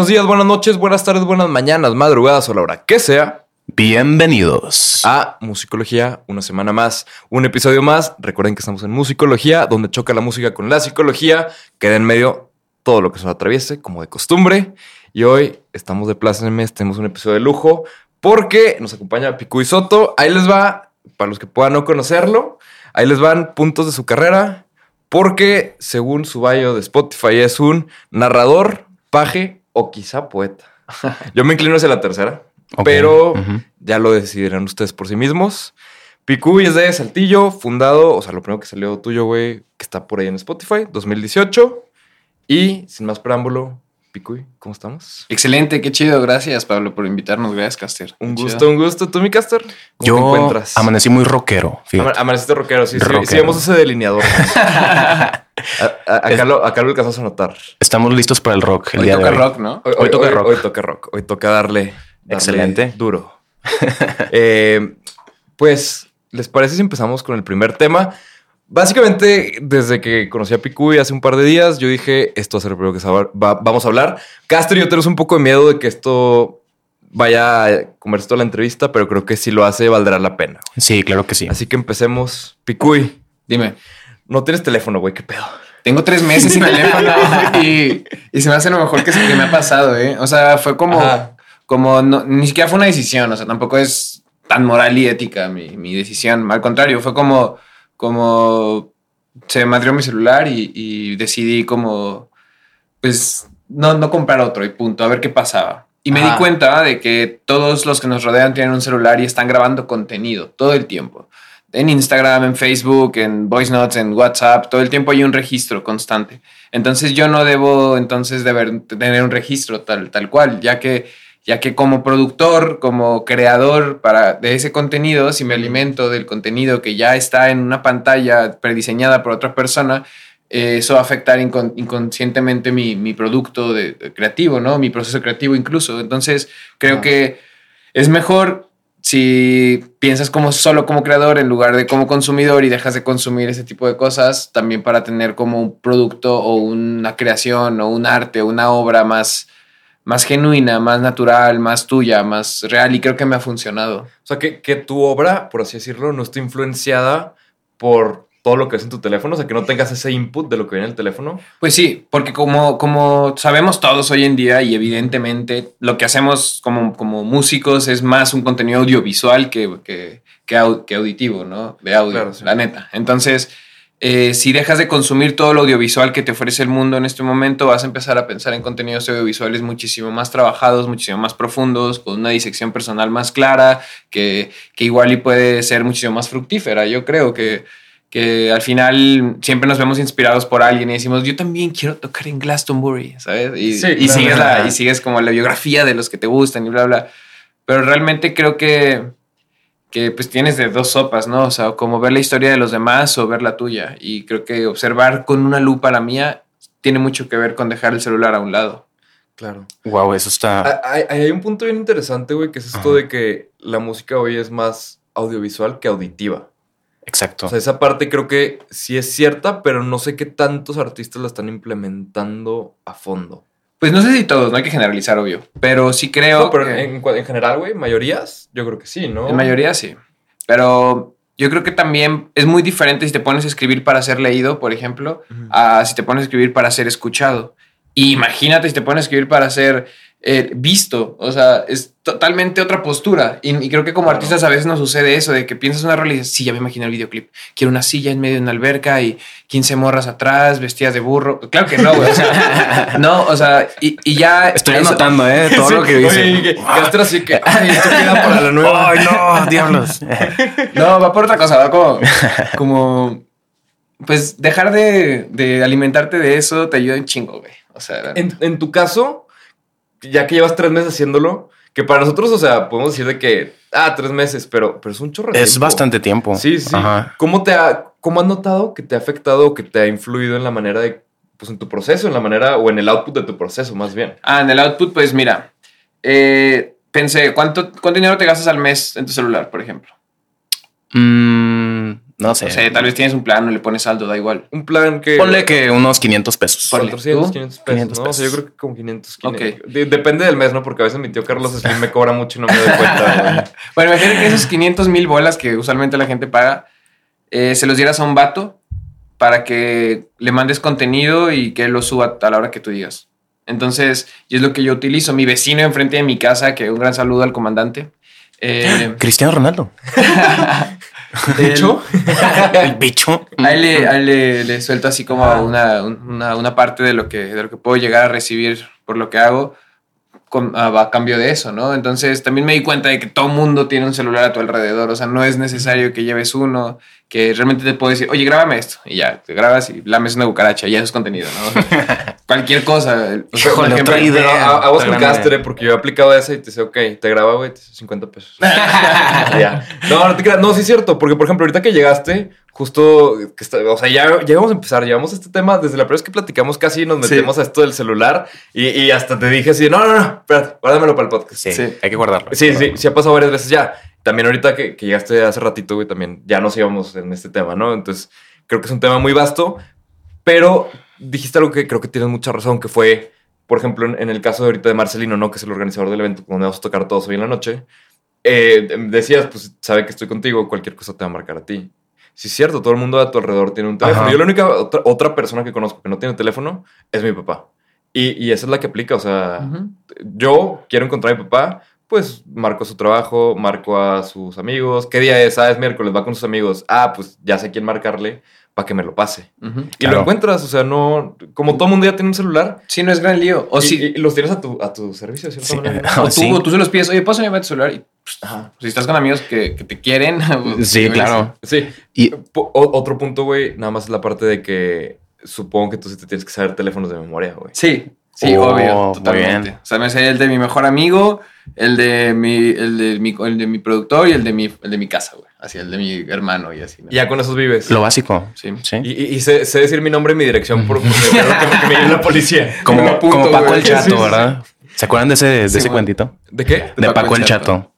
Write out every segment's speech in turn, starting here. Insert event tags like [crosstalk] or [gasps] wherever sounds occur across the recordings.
Buenos días, buenas noches, buenas tardes, buenas mañanas, madrugadas o la hora que sea. Bienvenidos a Musicología, una semana más, un episodio más. Recuerden que estamos en Musicología, donde choca la música con la psicología, queda en medio todo lo que se nos atraviese, como de costumbre. Y hoy estamos de plaza en el mes, tenemos un episodio de lujo, porque nos acompaña Picu y Soto. Ahí les va, para los que puedan no conocerlo, ahí les van puntos de su carrera, porque según su bio de Spotify es un narrador, paje o quizá poeta. Yo me inclino hacia la tercera, Ok, pero ujú. ya lo decidirán ustedes por sí mismos. Picuy es de Saltillo, fundado, o sea, lo primero que salió tuyo, güey, que está por ahí en Spotify, 2018. Y sin más preámbulo, Picuy, ¿cómo estamos? Excelente, qué chido. Gracias, Pablo, por invitarnos. Gracias, Caster. Un Qué gusto, chido. un gusto. ¿Tú, mi caster? ¿Cómo te Yo encuentras? amanecí muy rockero. fíjate. Ama- Amaneciste rockero, sí, sí. Rockero. Sí, vemos ese delineador. [laughs] A- a- acá, lo, acá lo alcanzas a notar. Estamos listos para el rock el Hoy día toca de hoy. rock, ¿no? Hoy, Hoy toca rock. Hoy toca rock. Hoy toca darle. darle Excelente. Duro. [laughs] Eh, pues, ¿les parece si empezamos con el primer tema? Básicamente, desde que conocí a Picuy hace un par de días, yo dije, esto va a ser lo primero que va- vamos a hablar. Caster y yo tenemos un poco de miedo de que esto vaya a comerse toda la entrevista, pero creo que si lo hace, valdrá la pena. Sí, claro que sí. Así que empecemos. Picuy, Dime. No tienes teléfono, güey, qué pedo. Tengo tres meses sin teléfono y, y se me hace lo mejor que, se- que me ha pasado, ¿eh? O sea, fue como, Ajá. como no- ni siquiera fue una decisión, o sea, tampoco es tan moral y ética mi, mi decisión. Al contrario, fue como, como se madrió mi celular y, y decidí como, pues, no, no comprar otro y punto, a ver qué pasaba. Y me Ajá. di cuenta de que todos los que nos rodean tienen un celular y están grabando contenido todo el tiempo. En Instagram, en Facebook, en Voice Notes, en WhatsApp, todo el tiempo hay un registro constante. Entonces yo no debo entonces deber tener un registro tal, tal cual, ya que, ya que como productor, como creador para, de ese contenido, si me alimento del contenido que ya está en una pantalla prediseñada por otra persona, eh, eso va a afectar incon- inconscientemente mi, mi producto de, de creativo, ¿no? Mi proceso creativo incluso. Entonces creo Ah. que es mejor si piensas como solo como creador en lugar de como consumidor y dejas de consumir ese tipo de cosas, también para tener como un producto o una creación o un arte o una obra más, más genuina, más natural, más tuya, más real y creo que me ha funcionado. O sea, que, que tu obra, por así decirlo, no esté influenciada por todo lo que ves en tu teléfono, o sea, que no tengas ese input de lo que viene en el teléfono. Pues sí, porque como, como sabemos todos hoy en día y evidentemente lo que hacemos como, como músicos es más un contenido audiovisual que, que, que, au- que auditivo, ¿no? De audio, Claro, sí. la neta. Entonces, eh, si dejas de consumir todo lo audiovisual que te ofrece el mundo en este momento, vas a empezar a pensar en contenidos audiovisuales muchísimo más trabajados, muchísimo más profundos, con una disección personal más clara, que, que igual y puede ser muchísimo más fructífera. Yo creo que que al final siempre nos vemos inspirados por alguien y decimos, yo también quiero tocar en Glastonbury, ¿sabes? Y, Sí, y claro. sigues la- y sigues como la biografía de los que te gustan y bla, bla. Pero realmente creo que, que pues tienes de dos sopas, ¿no? O sea, como ver la historia de los demás o ver la tuya. Y creo que observar con una lupa la mía tiene mucho que ver con dejar el celular a un lado. Claro. Wow, eso está. Hay, hay- hay un punto bien interesante, güey, que es esto Ajá. de que la música hoy es más audiovisual que auditiva. Exacto. O sea, esa parte creo que sí es cierta, pero no sé qué tantos artistas la están implementando a fondo. Pues no sé si todos, no hay que generalizar, obvio. Pero sí creo No, pero que- en, general, güey, mayorías, yo creo que sí, ¿no? En mayoría sí. Pero yo creo que también es muy diferente si te pones a escribir para ser leído, por ejemplo, a si te pones a escribir para ser escuchado. Y imagínate si te pones a escribir para ser eh, visto. O sea, es totalmente otra postura. Y, y creo que como Claro. artistas a veces nos sucede eso, de que piensas una rola y dices, sí, ya me imagino el videoclip. Quiero una silla en medio de una alberca y 15 morras atrás, vestidas de burro. Claro que no, güey. O sea, [laughs] no, o sea, y, y ya... Estoy eso- anotando, ¿eh? Todo Sí, lo que dice. y que- que ay, esto queda para la nueva. [laughs] ¡Ay, no! ¡Diablos! [laughs] No, va por otra cosa, va como, como pues dejar de, de alimentarte de eso te ayuda un chingo, güey. O sea, en tu caso, ya que llevas tres meses haciéndolo, que para nosotros, o sea, podemos decir de que, ah, tres meses, pero, pero es un chorro de es tiempo. bastante tiempo. Sí, sí. Ajá. ¿Cómo te ha, cómo has notado que te ha afectado o que te ha influido en la manera de, pues en tu proceso, en la manera, o en el output de tu proceso, más bien? Ah, en el output, pues mira, eh, pensé, ¿cuánto, ¿cuánto dinero te gastas al mes en tu celular, por ejemplo? Mm, No sé. O sea, tal vez tienes un plan o le pones saldo, da igual. Un plan que... Ponle que unos 500 pesos. Ponle. 400, ¿Tú? 500 pesos, 500 ¿no? O sea, yo pesos. creo que como 500, Ok. 500. De- depende del mes, ¿no? Porque a veces mi tío Carlos Slim me cobra mucho y no me doy cuenta. [laughs] Bueno, imagínate que esos 500 mil bolas que usualmente la gente paga, eh, se los dieras a un vato para que le mandes contenido y que él lo suba a la hora que tú digas. Entonces, y es lo que yo utilizo. Mi vecino enfrente de mi casa, que un gran saludo al comandante. eh, [gasps] Cristiano Ronaldo. [laughs] [laughs] De hecho, [laughs] El bicho. a él, le, a él le- le suelto así como una, una, una parte de lo, que, de lo que puedo llegar a recibir por lo que hago con- a, a cambio de eso, ¿no? Entonces también me di cuenta de que todo mundo tiene un celular a tu alrededor, o sea, no es necesario que lleves uno, que realmente te puedo decir, oye, grábame esto, y ya, te grabas y lames una cucaracha, y ya eso es contenido, ¿no? [laughs] Cualquier cosa. O sea, Híjole, ejemplo, otra idea. a, a vos con castre, porque yo he aplicado esa y te dice, ok, te graba, güey, te dice 50 pesos. [laughs] Ya. No, no te creas. No, sí es cierto, porque por ejemplo, ahorita que llegaste, justo, que está- o sea, ya, ya vamos a empezar, llevamos este tema desde la primera vez que platicamos casi nos Sí. metemos a esto del celular y, y hasta te dije así, no, no, no, espérate, guárdamelo para el podcast. Sí, Sí. hay que guardarlo. Sí, sí, sí ha pasado varias veces ya. También ahorita que, que llegaste hace ratito, güey, también ya nos íbamos en este tema, ¿no? Entonces, creo que es un tema muy vasto, pero dijiste algo que creo que tienes mucha razón, que fue, por ejemplo, en, en el caso de ahorita de Marcelino, ¿no? Que es el organizador del evento donde vamos a tocar todos hoy en la noche. Eh, decías, pues, sabe que estoy contigo, cualquier cosa te va a marcar a ti. Sí, es cierto, todo el mundo a tu alrededor tiene un teléfono. Ajá. Yo la única otra, otra persona que conozco que no tiene teléfono es mi papá. Y, y esa es la que aplica, o sea, yo quiero encontrar a mi papá, pues marco su trabajo, marco a sus amigos. ¿Qué día es? Ah, es miércoles, va con sus amigos. Ah, pues ya sé quién marcarle para que me lo pase. Y Claro. lo encuentras, o sea, no. Como todo mundo ya tiene un celular. Sí, no es gran lío. O y, si, y los tienes a tu, a tu servicio, de cierta Sí. manera. [laughs] Ah, o tú, sí. o tú se los pides, oye, ¿puedo llevar tu celular? Y pues, Ajá. si estás con amigos que, que te quieren. [laughs] pues, Sí, claro. Sí. Y o- otro punto, güey, nada más es la parte de que supongo que tú sí te tienes que saber teléfonos de memoria, güey. Sí, sí, Oh, obvio, muy totalmente. bien. O sea, me sé el de mi mejor amigo, el de mi, el de mi, el de mi productor y el de mi, el de mi casa, güey. Así, el de mi hermano y así. ¿no? Y ya con esos vives. lo básico. Sí. Sí. Y, y- y sé, sé decir mi nombre y mi dirección por, porque me quiero que, que me lleve la policía. [laughs] Como, apunto, como Paco güey. el Chato. ¿verdad? ¿Se acuerdan de ese, de Sí, ese cuentito? ¿De qué? De Paco, el Chato.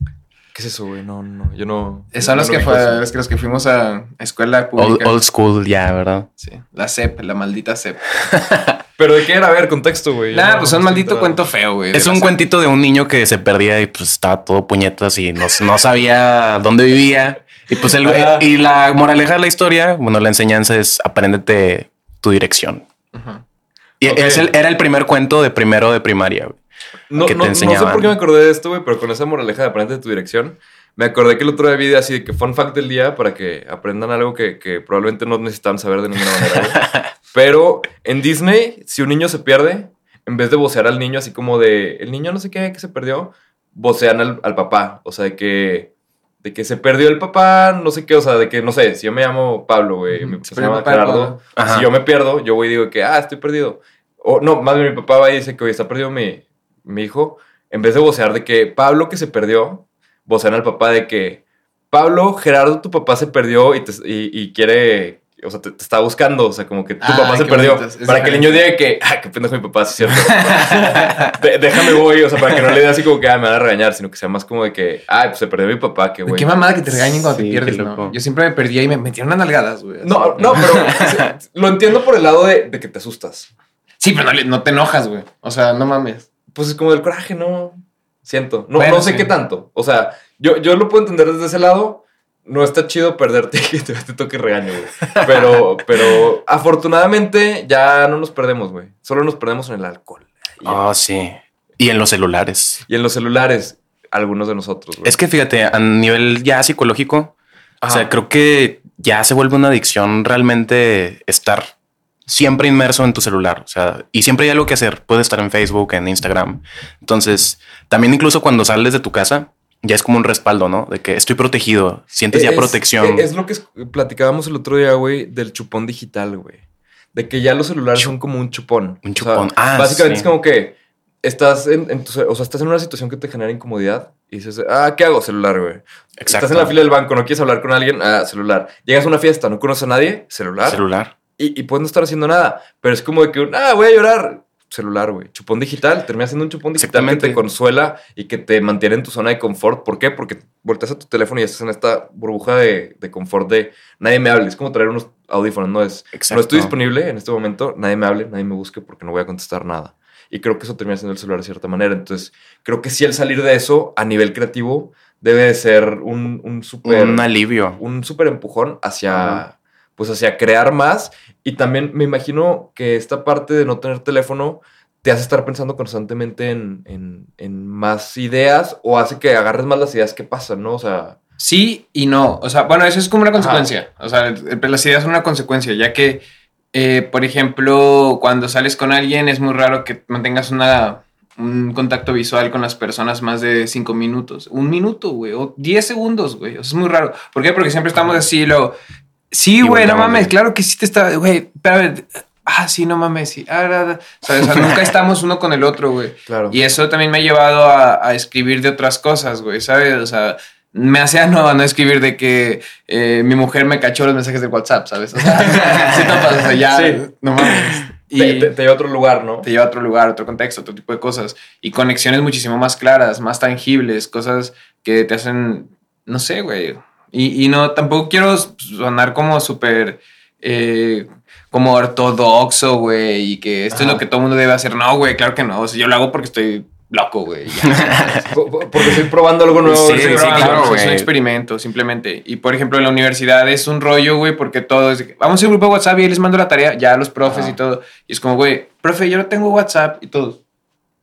¿Qué es eso, güey? No, no, yo no. Son no los lo que, fue, los que los que fuimos a escuela Old, pública. old school ya, ¿verdad? Sí, la CEP, la maldita CEP. [laughs] Pero de qué era, a ver, contexto, güey. Nada, no- pues un maldito cuento feo, güey. Es un CEP. cuentito de un niño que se perdía y pues estaba todo puñetas y no, no sabía dónde vivía. Y pues el, y la moraleja de la historia, bueno, la enseñanza es apréndete tu dirección. Ujú. Y es el- era el primer cuento de primero de primaria. güey. No, que te no, no sé por qué me acordé de esto, güey, pero con esa moraleja de aprende tu dirección, me acordé que el otro día vi así de que fun fact del día para que aprendan algo que, que probablemente no necesitan saber de ninguna manera. [laughs] pero en Disney, si un niño se pierde, en vez de vocear al niño así como de el niño no sé qué que se perdió, vocean al, al papá. O sea, de que, de que se perdió el papá, no sé qué, o sea, de que no sé, si yo me llamo Pablo, güey, mi papá se llama Gerardo, si yo me pierdo, yo voy y digo que, ah, estoy perdido. O no, más bien mi papá va y dice que hoy está perdido mi, mi hijo. En vez de vocear de que Pablo que se perdió, vocean al papá de que Pablo, Gerardo, tu papá se perdió y, te- y, y quiere, o sea, te, te está buscando. O sea, como que tu Ah, papá se qué perdió. para que el niño diga que, ah, qué pendejo mi papá, sí es cierto. [laughs] De- déjame voy, o sea, para que no le dé así como que, ah, me van a regañar, sino que sea más como de que, ah, pues se perdió mi papá, que Güey. Qué mamada que te regañen cuando Sí, te pierdes, qué ¿no? Yo siempre me perdía y me metieron unas nalgadas, güey. No, no, pero [laughs] lo entiendo por el lado de, de que te asustas. Sí, pero no, no te enojas, güey. O sea, no mames. Pues es como del coraje, ¿no? Siento. No, Bueno, no sé sí. qué tanto. O sea, yo, yo lo puedo entender desde ese lado. No está chido perderte [laughs] y que te, te toque regaño, güey. Pero, pero afortunadamente ya no nos perdemos, güey. Solo nos perdemos en el alcohol. Oh, sí. Y en los celulares. y en los celulares, algunos de nosotros, güey. Es que fíjate, a nivel ya psicológico, o sea, creo que ya se vuelve una adicción realmente estar siempre inmerso en tu celular. O sea, y siempre hay algo que hacer. Puedes estar en Facebook, en Instagram. Entonces, también incluso cuando sales de tu casa, ya es como un respaldo, ¿no? De que estoy protegido, sientes ya protección. Es, lo que platicábamos el otro día, güey, del chupón digital, güey. De que ya los celulares son como un chupón. Un O sea, chupón. Ah, básicamente sí. es como que estás en, en tu o sea, estás en una situación que te genera incomodidad y dices, ah, ¿qué hago? Celular, güey. Exacto. Estás en la fila del banco, no quieres hablar con alguien, ah, celular. Llegas a una fiesta, no conoces a nadie, celular. celular. Y, y puedes no estar haciendo nada, pero es como de que, ah, voy a llorar. celular, güey. Chupón digital, termina siendo un chupón digital que te consuela y que te mantiene en tu zona de confort. ¿Por qué? Porque volteas a tu teléfono y estás en esta burbuja de, de confort de nadie me hable. Es como traer unos audífonos, no es. Exacto. No estoy disponible en este momento, nadie me hable, nadie me busque porque no voy a contestar nada. Y creo que eso termina siendo el celular de cierta manera. Entonces, creo que sí el salir de eso a nivel creativo debe de ser un, un súper Un alivio. un súper empujón hacia. Pues hacia crear más. Y también me imagino que esta parte de no tener teléfono te hace estar pensando constantemente en, en- en más ideas o hace que agarres más las ideas que pasan, ¿no? O sea, Sí y no. O sea, bueno, eso es como una Ajá. consecuencia. O sea, las ideas son una consecuencia, ya que, eh, por ejemplo, cuando sales con alguien es muy raro que mantengas una, un contacto visual con las personas más de cinco minutos. Un minuto, güey, o diez segundos, güey. O sea, es muy raro. ¿Por qué? Porque siempre estamos así, lo... Sí, güey, no mames, claro que sí te está... Güey, espérame. Ah, sí, no mames, sí. Ah, ah, ah. O sea, nunca [laughs] estamos uno con el otro, güey. claro. Y eso también me ha llevado a, a escribir de otras cosas, güey, ¿sabes? O sea, me hace a no, a no escribir de que eh, mi mujer me cachó los mensajes de WhatsApp, ¿sabes? O sea, [laughs] sí topas, o sea, ya, Sí. no mames. Y te, te- te lleva a otro lugar, ¿no? te lleva a otro lugar, otro contexto, otro tipo de cosas. Y conexiones muchísimo más claras, más tangibles, cosas que te hacen, no sé, güey. Y, y no, tampoco quiero sonar como súper... eh, como ortodoxo, güey, y que esto es lo que todo el mundo debe hacer. No, güey, claro que no. O sea, yo lo hago porque estoy loco, güey. [laughs] Porque estoy probando algo nuevo. Sí, sí, claro, es un experimento, simplemente. Y por ejemplo, en la universidad es un rollo, güey, porque todo es. Vamos a un grupo de WhatsApp y ahí les mando la tarea, ya a los profes Ajá. y todo. Y es como, güey, profe, yo no tengo WhatsApp y todos.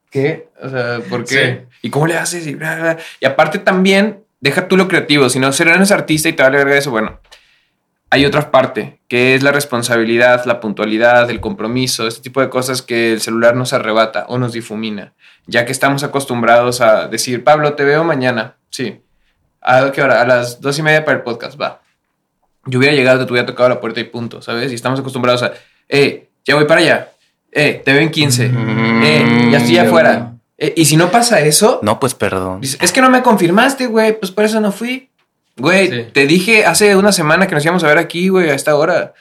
¿Qué? O sea, ¿por qué? ¿Y cómo le haces? Y, bla, bla. Y aparte también, deja tú lo creativo, si no eres artista y te vale verga eso, bueno. Hay otra parte, que es la responsabilidad, la puntualidad, el compromiso, este tipo de cosas que el celular nos arrebata o nos difumina, ya que estamos acostumbrados a decir, Pablo, te veo mañana. Sí. ¿A qué hora? A las dos y media para el podcast, va. Yo hubiera llegado, te hubiera tocado la puerta y punto, ¿sabes? Y estamos acostumbrados a, eh, ya voy para allá. Eh, te veo en 15. Mm, Eh, ya estoy afuera. Eh, y si no pasa eso, No, pues perdón. Es que no me confirmaste, güey, pues por eso no fui. Güey, Sí. te dije hace una semana que nos íbamos a ver aquí, güey, a esta hora.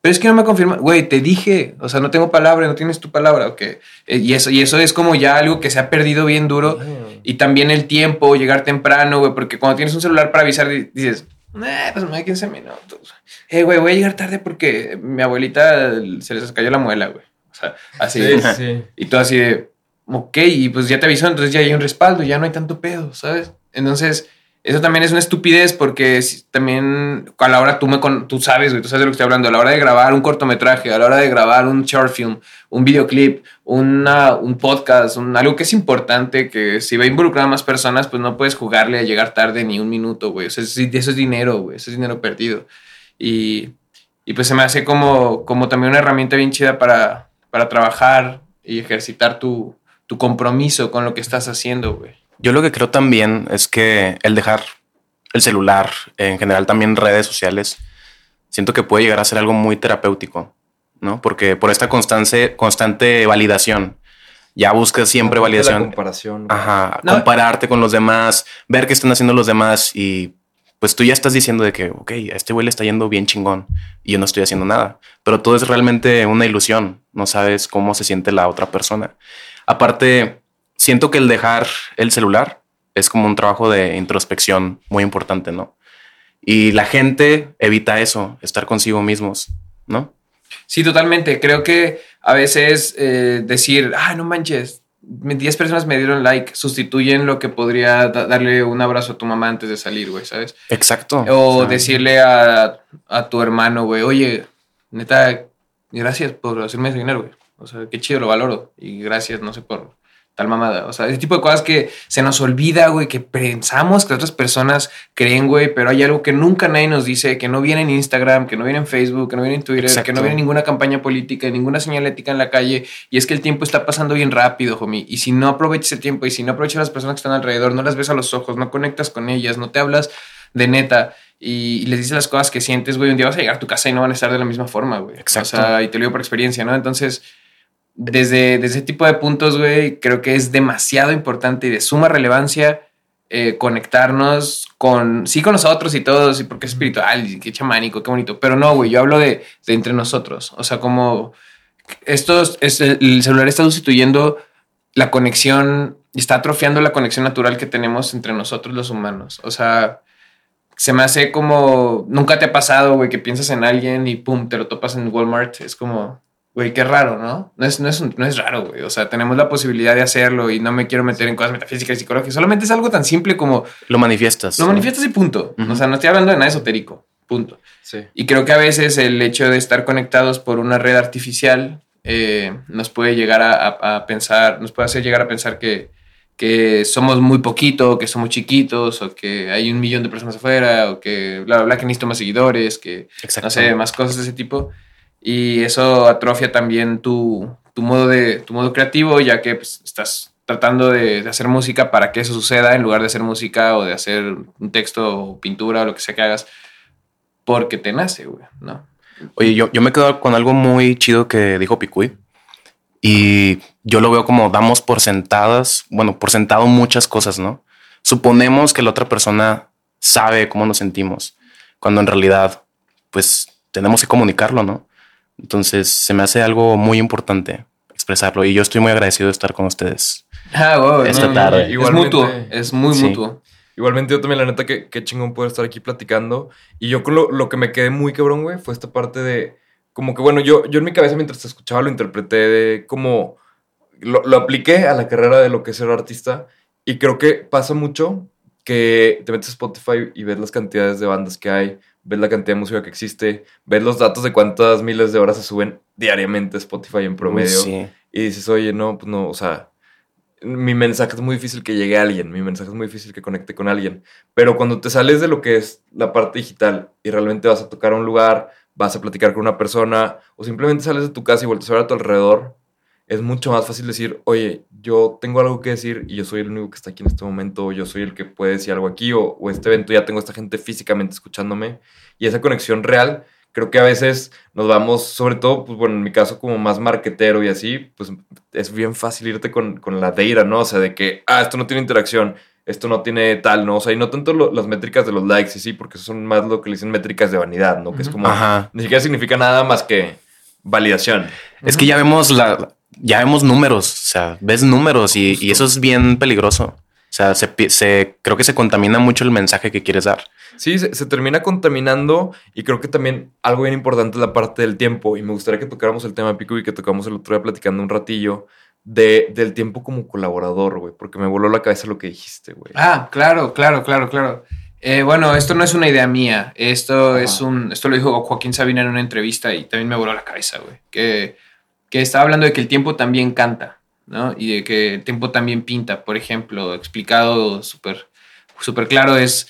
Pero es que no me confirma, güey, te dije, o sea, no tengo palabra, no tienes tu palabra, ok. Eh, y, eso, y eso es como ya algo que se ha perdido bien duro. Y también el tiempo, llegar temprano, güey, porque cuando tienes un celular para avisar, di- dices, eh, pues me da 15 minutos. Eh, güey, voy a llegar tarde porque mi abuelita se les cayó la muela, güey. O sea, así. Sí, sí. Y tú así de, ok, y pues ya te avisó, entonces ya hay un respaldo, ya no hay tanto pedo, ¿sabes? Entonces, eso también es una estupidez porque también a la hora tú me con, tú sabes, güey, tú sabes de lo que estoy hablando, a la hora de grabar un cortometraje, a la hora de grabar un short film, un videoclip, una, un podcast, un, algo que es importante, que si va a involucrar a más personas, pues no puedes jugarle a llegar tarde ni un minuto, güey. O sea, es- eso es dinero, güey, eso es dinero perdido. Y, y pues se me hace como, como también una herramienta bien chida para, para trabajar y ejercitar tu, tu compromiso con lo que estás haciendo, güey. Yo lo que creo también es que el dejar el celular, en general también redes sociales, siento que puede llegar a ser algo muy terapéutico, ¿no? Porque por esta constante, constante validación, ya buscas siempre La validación. comparación. Ajá, No. compararte con los demás, ver qué están haciendo los demás y pues tú ya estás diciendo de que, ok, a este güey le está yendo bien chingón y yo no estoy haciendo nada. Pero todo es realmente una ilusión, no sabes cómo se siente la otra persona. Aparte, siento que el dejar el celular es como un trabajo de introspección muy importante, ¿no? Y la gente evita eso, estar consigo mismos, ¿no? Sí, totalmente. Creo que a veces eh, decir, ah, no manches, me- 10 personas me dieron like, sustituyen lo que podría da- darle un abrazo a tu mamá antes de salir, güey, ¿sabes? Exacto. O decirle a, a tu hermano, güey, oye, neta, gracias por hacerme desayunar, güey. O sea, qué chido, lo valoro. Y gracias, no sé, por tal mamada. O sea, ese tipo de cosas que se nos olvida, güey, que pensamos que otras personas creen, güey, pero hay algo que nunca nadie nos dice, que no viene en Instagram, que no viene en Facebook, que no viene en Twitter, Exacto. que no viene ninguna campaña política, ninguna señalética en la calle. Y es que el tiempo está pasando bien rápido, homie. Y si no aprovechas el tiempo y si no aprovechas a las personas que están alrededor, no las ves a los ojos, no conectas con ellas, no te hablas de neta y, y les dices las cosas que sientes, güey, un día vas a llegar a tu casa y no van a estar de la misma forma, güey. Exacto. O sea, y te lo digo por experiencia, ¿no? Entonces, desde, desde ese tipo de puntos, güey, creo que es demasiado importante y de suma relevancia eh, conectarnos con, sí, con nosotros y todos, y porque es espiritual, y qué chamánico, qué bonito, pero no, güey, yo hablo de, de entre nosotros, o sea, como estos, es- el celular está sustituyendo la conexión, está atrofiando la conexión natural que tenemos entre nosotros los humanos. O sea, se me hace como, nunca te ha pasado, güey, que piensas en alguien y pum, te lo topas en Walmart. Es como, güey, qué raro, ¿no? No es, no es, un- no es raro, güey. O sea, tenemos la posibilidad de hacerlo y no me quiero meter en cosas metafísicas y psicológicas. Solamente es algo tan simple como Lo manifiestas. lo ¿no? manifiestas y punto. O sea, no estoy hablando de nada esotérico, punto. Sí. Y creo que a veces el hecho de estar conectados por una red artificial eh, nos puede llegar a, a- a pensar, nos puede hacer llegar a pensar que, que somos muy poquito, que somos chiquitos, o que hay un millón de personas afuera, o que bla, bla, bla, que necesito más seguidores, que no sé, más cosas de ese tipo. Y eso atrofia también tu, tu, modo, de, tu modo creativo, ya que pues, estás tratando de, hacer música para que eso suceda en lugar de hacer música o de hacer un texto o pintura o lo que sea que hagas porque te nace, güey, ¿no? Oye, yo, yo me quedo con algo muy chido que dijo Picuy. Y yo lo veo como damos por sentadas, bueno, por sentado muchas cosas, ¿no? Suponemos que la otra persona sabe cómo nos sentimos, cuando en realidad, pues tenemos que comunicarlo, ¿no? Entonces se me hace algo muy importante expresarlo y yo estoy muy agradecido de estar con ustedes. Ah, Esta no, tarde. Es mutuo, es muy Sí. mutuo. Igualmente yo también, la neta, que, que chingón poder estar aquí platicando. Y yo con lo, lo que me quedé muy cabrón, güey, fue esta parte de... Como que, bueno, yo, yo en mi cabeza mientras te escuchaba lo interpreté de como... Lo, lo apliqué a la carrera de lo que es ser artista. Y creo que pasa mucho que te metes a Spotify y ves las cantidades de bandas que hay, ves la cantidad de música que existe, ves los datos de cuántas miles de horas se suben diariamente a Spotify en promedio. Sí. Y dices, oye, no, pues no, o sea, mi mensaje es muy difícil que llegue a alguien, mi mensaje es muy difícil que conecte con alguien. Pero cuando te sales de lo que es la parte digital y realmente vas a tocar a un lugar, vas a platicar con una persona o simplemente sales de tu casa y vuelves a ver a tu alrededor, es mucho más fácil decir, oye, yo tengo algo que decir y yo soy el único que está aquí en este momento, o yo soy el que puede decir algo aquí, o, o este evento ya tengo a esta gente físicamente escuchándome. Y esa conexión real, creo que a veces nos vamos, sobre todo, pues bueno, en mi caso como más marquetero y así, pues es bien fácil irte con, con la data, ¿no? O sea, de que, ah, esto no tiene interacción, esto no tiene tal, ¿no? O sea, y no tanto lo- las métricas de los likes y sí, porque eso son más lo que le dicen métricas de vanidad, ¿no? Que es como, Ajá. ni siquiera significa nada más que validación. Es que ya vemos la, ya vemos números, o sea, ves números y, y eso es bien peligroso. O sea, se, se- creo que se contamina mucho el mensaje que quieres dar. Sí, se, se termina contaminando y creo que también algo bien importante es la parte del tiempo y me gustaría que tocáramos el tema pico y que tocamos el otro día platicando un ratillo de, del tiempo como colaborador, güey, porque me voló la cabeza lo que dijiste, güey. Ah, claro, claro, claro, claro. Eh, bueno, esto no es una idea mía. Esto Ajá. es un. Esto lo dijo Joaquín Sabina en una entrevista y también me voló la cabeza, güey. Que, que estaba hablando de que el tiempo también canta, ¿no? Y de que el tiempo también pinta. Por ejemplo, explicado súper súper claro es.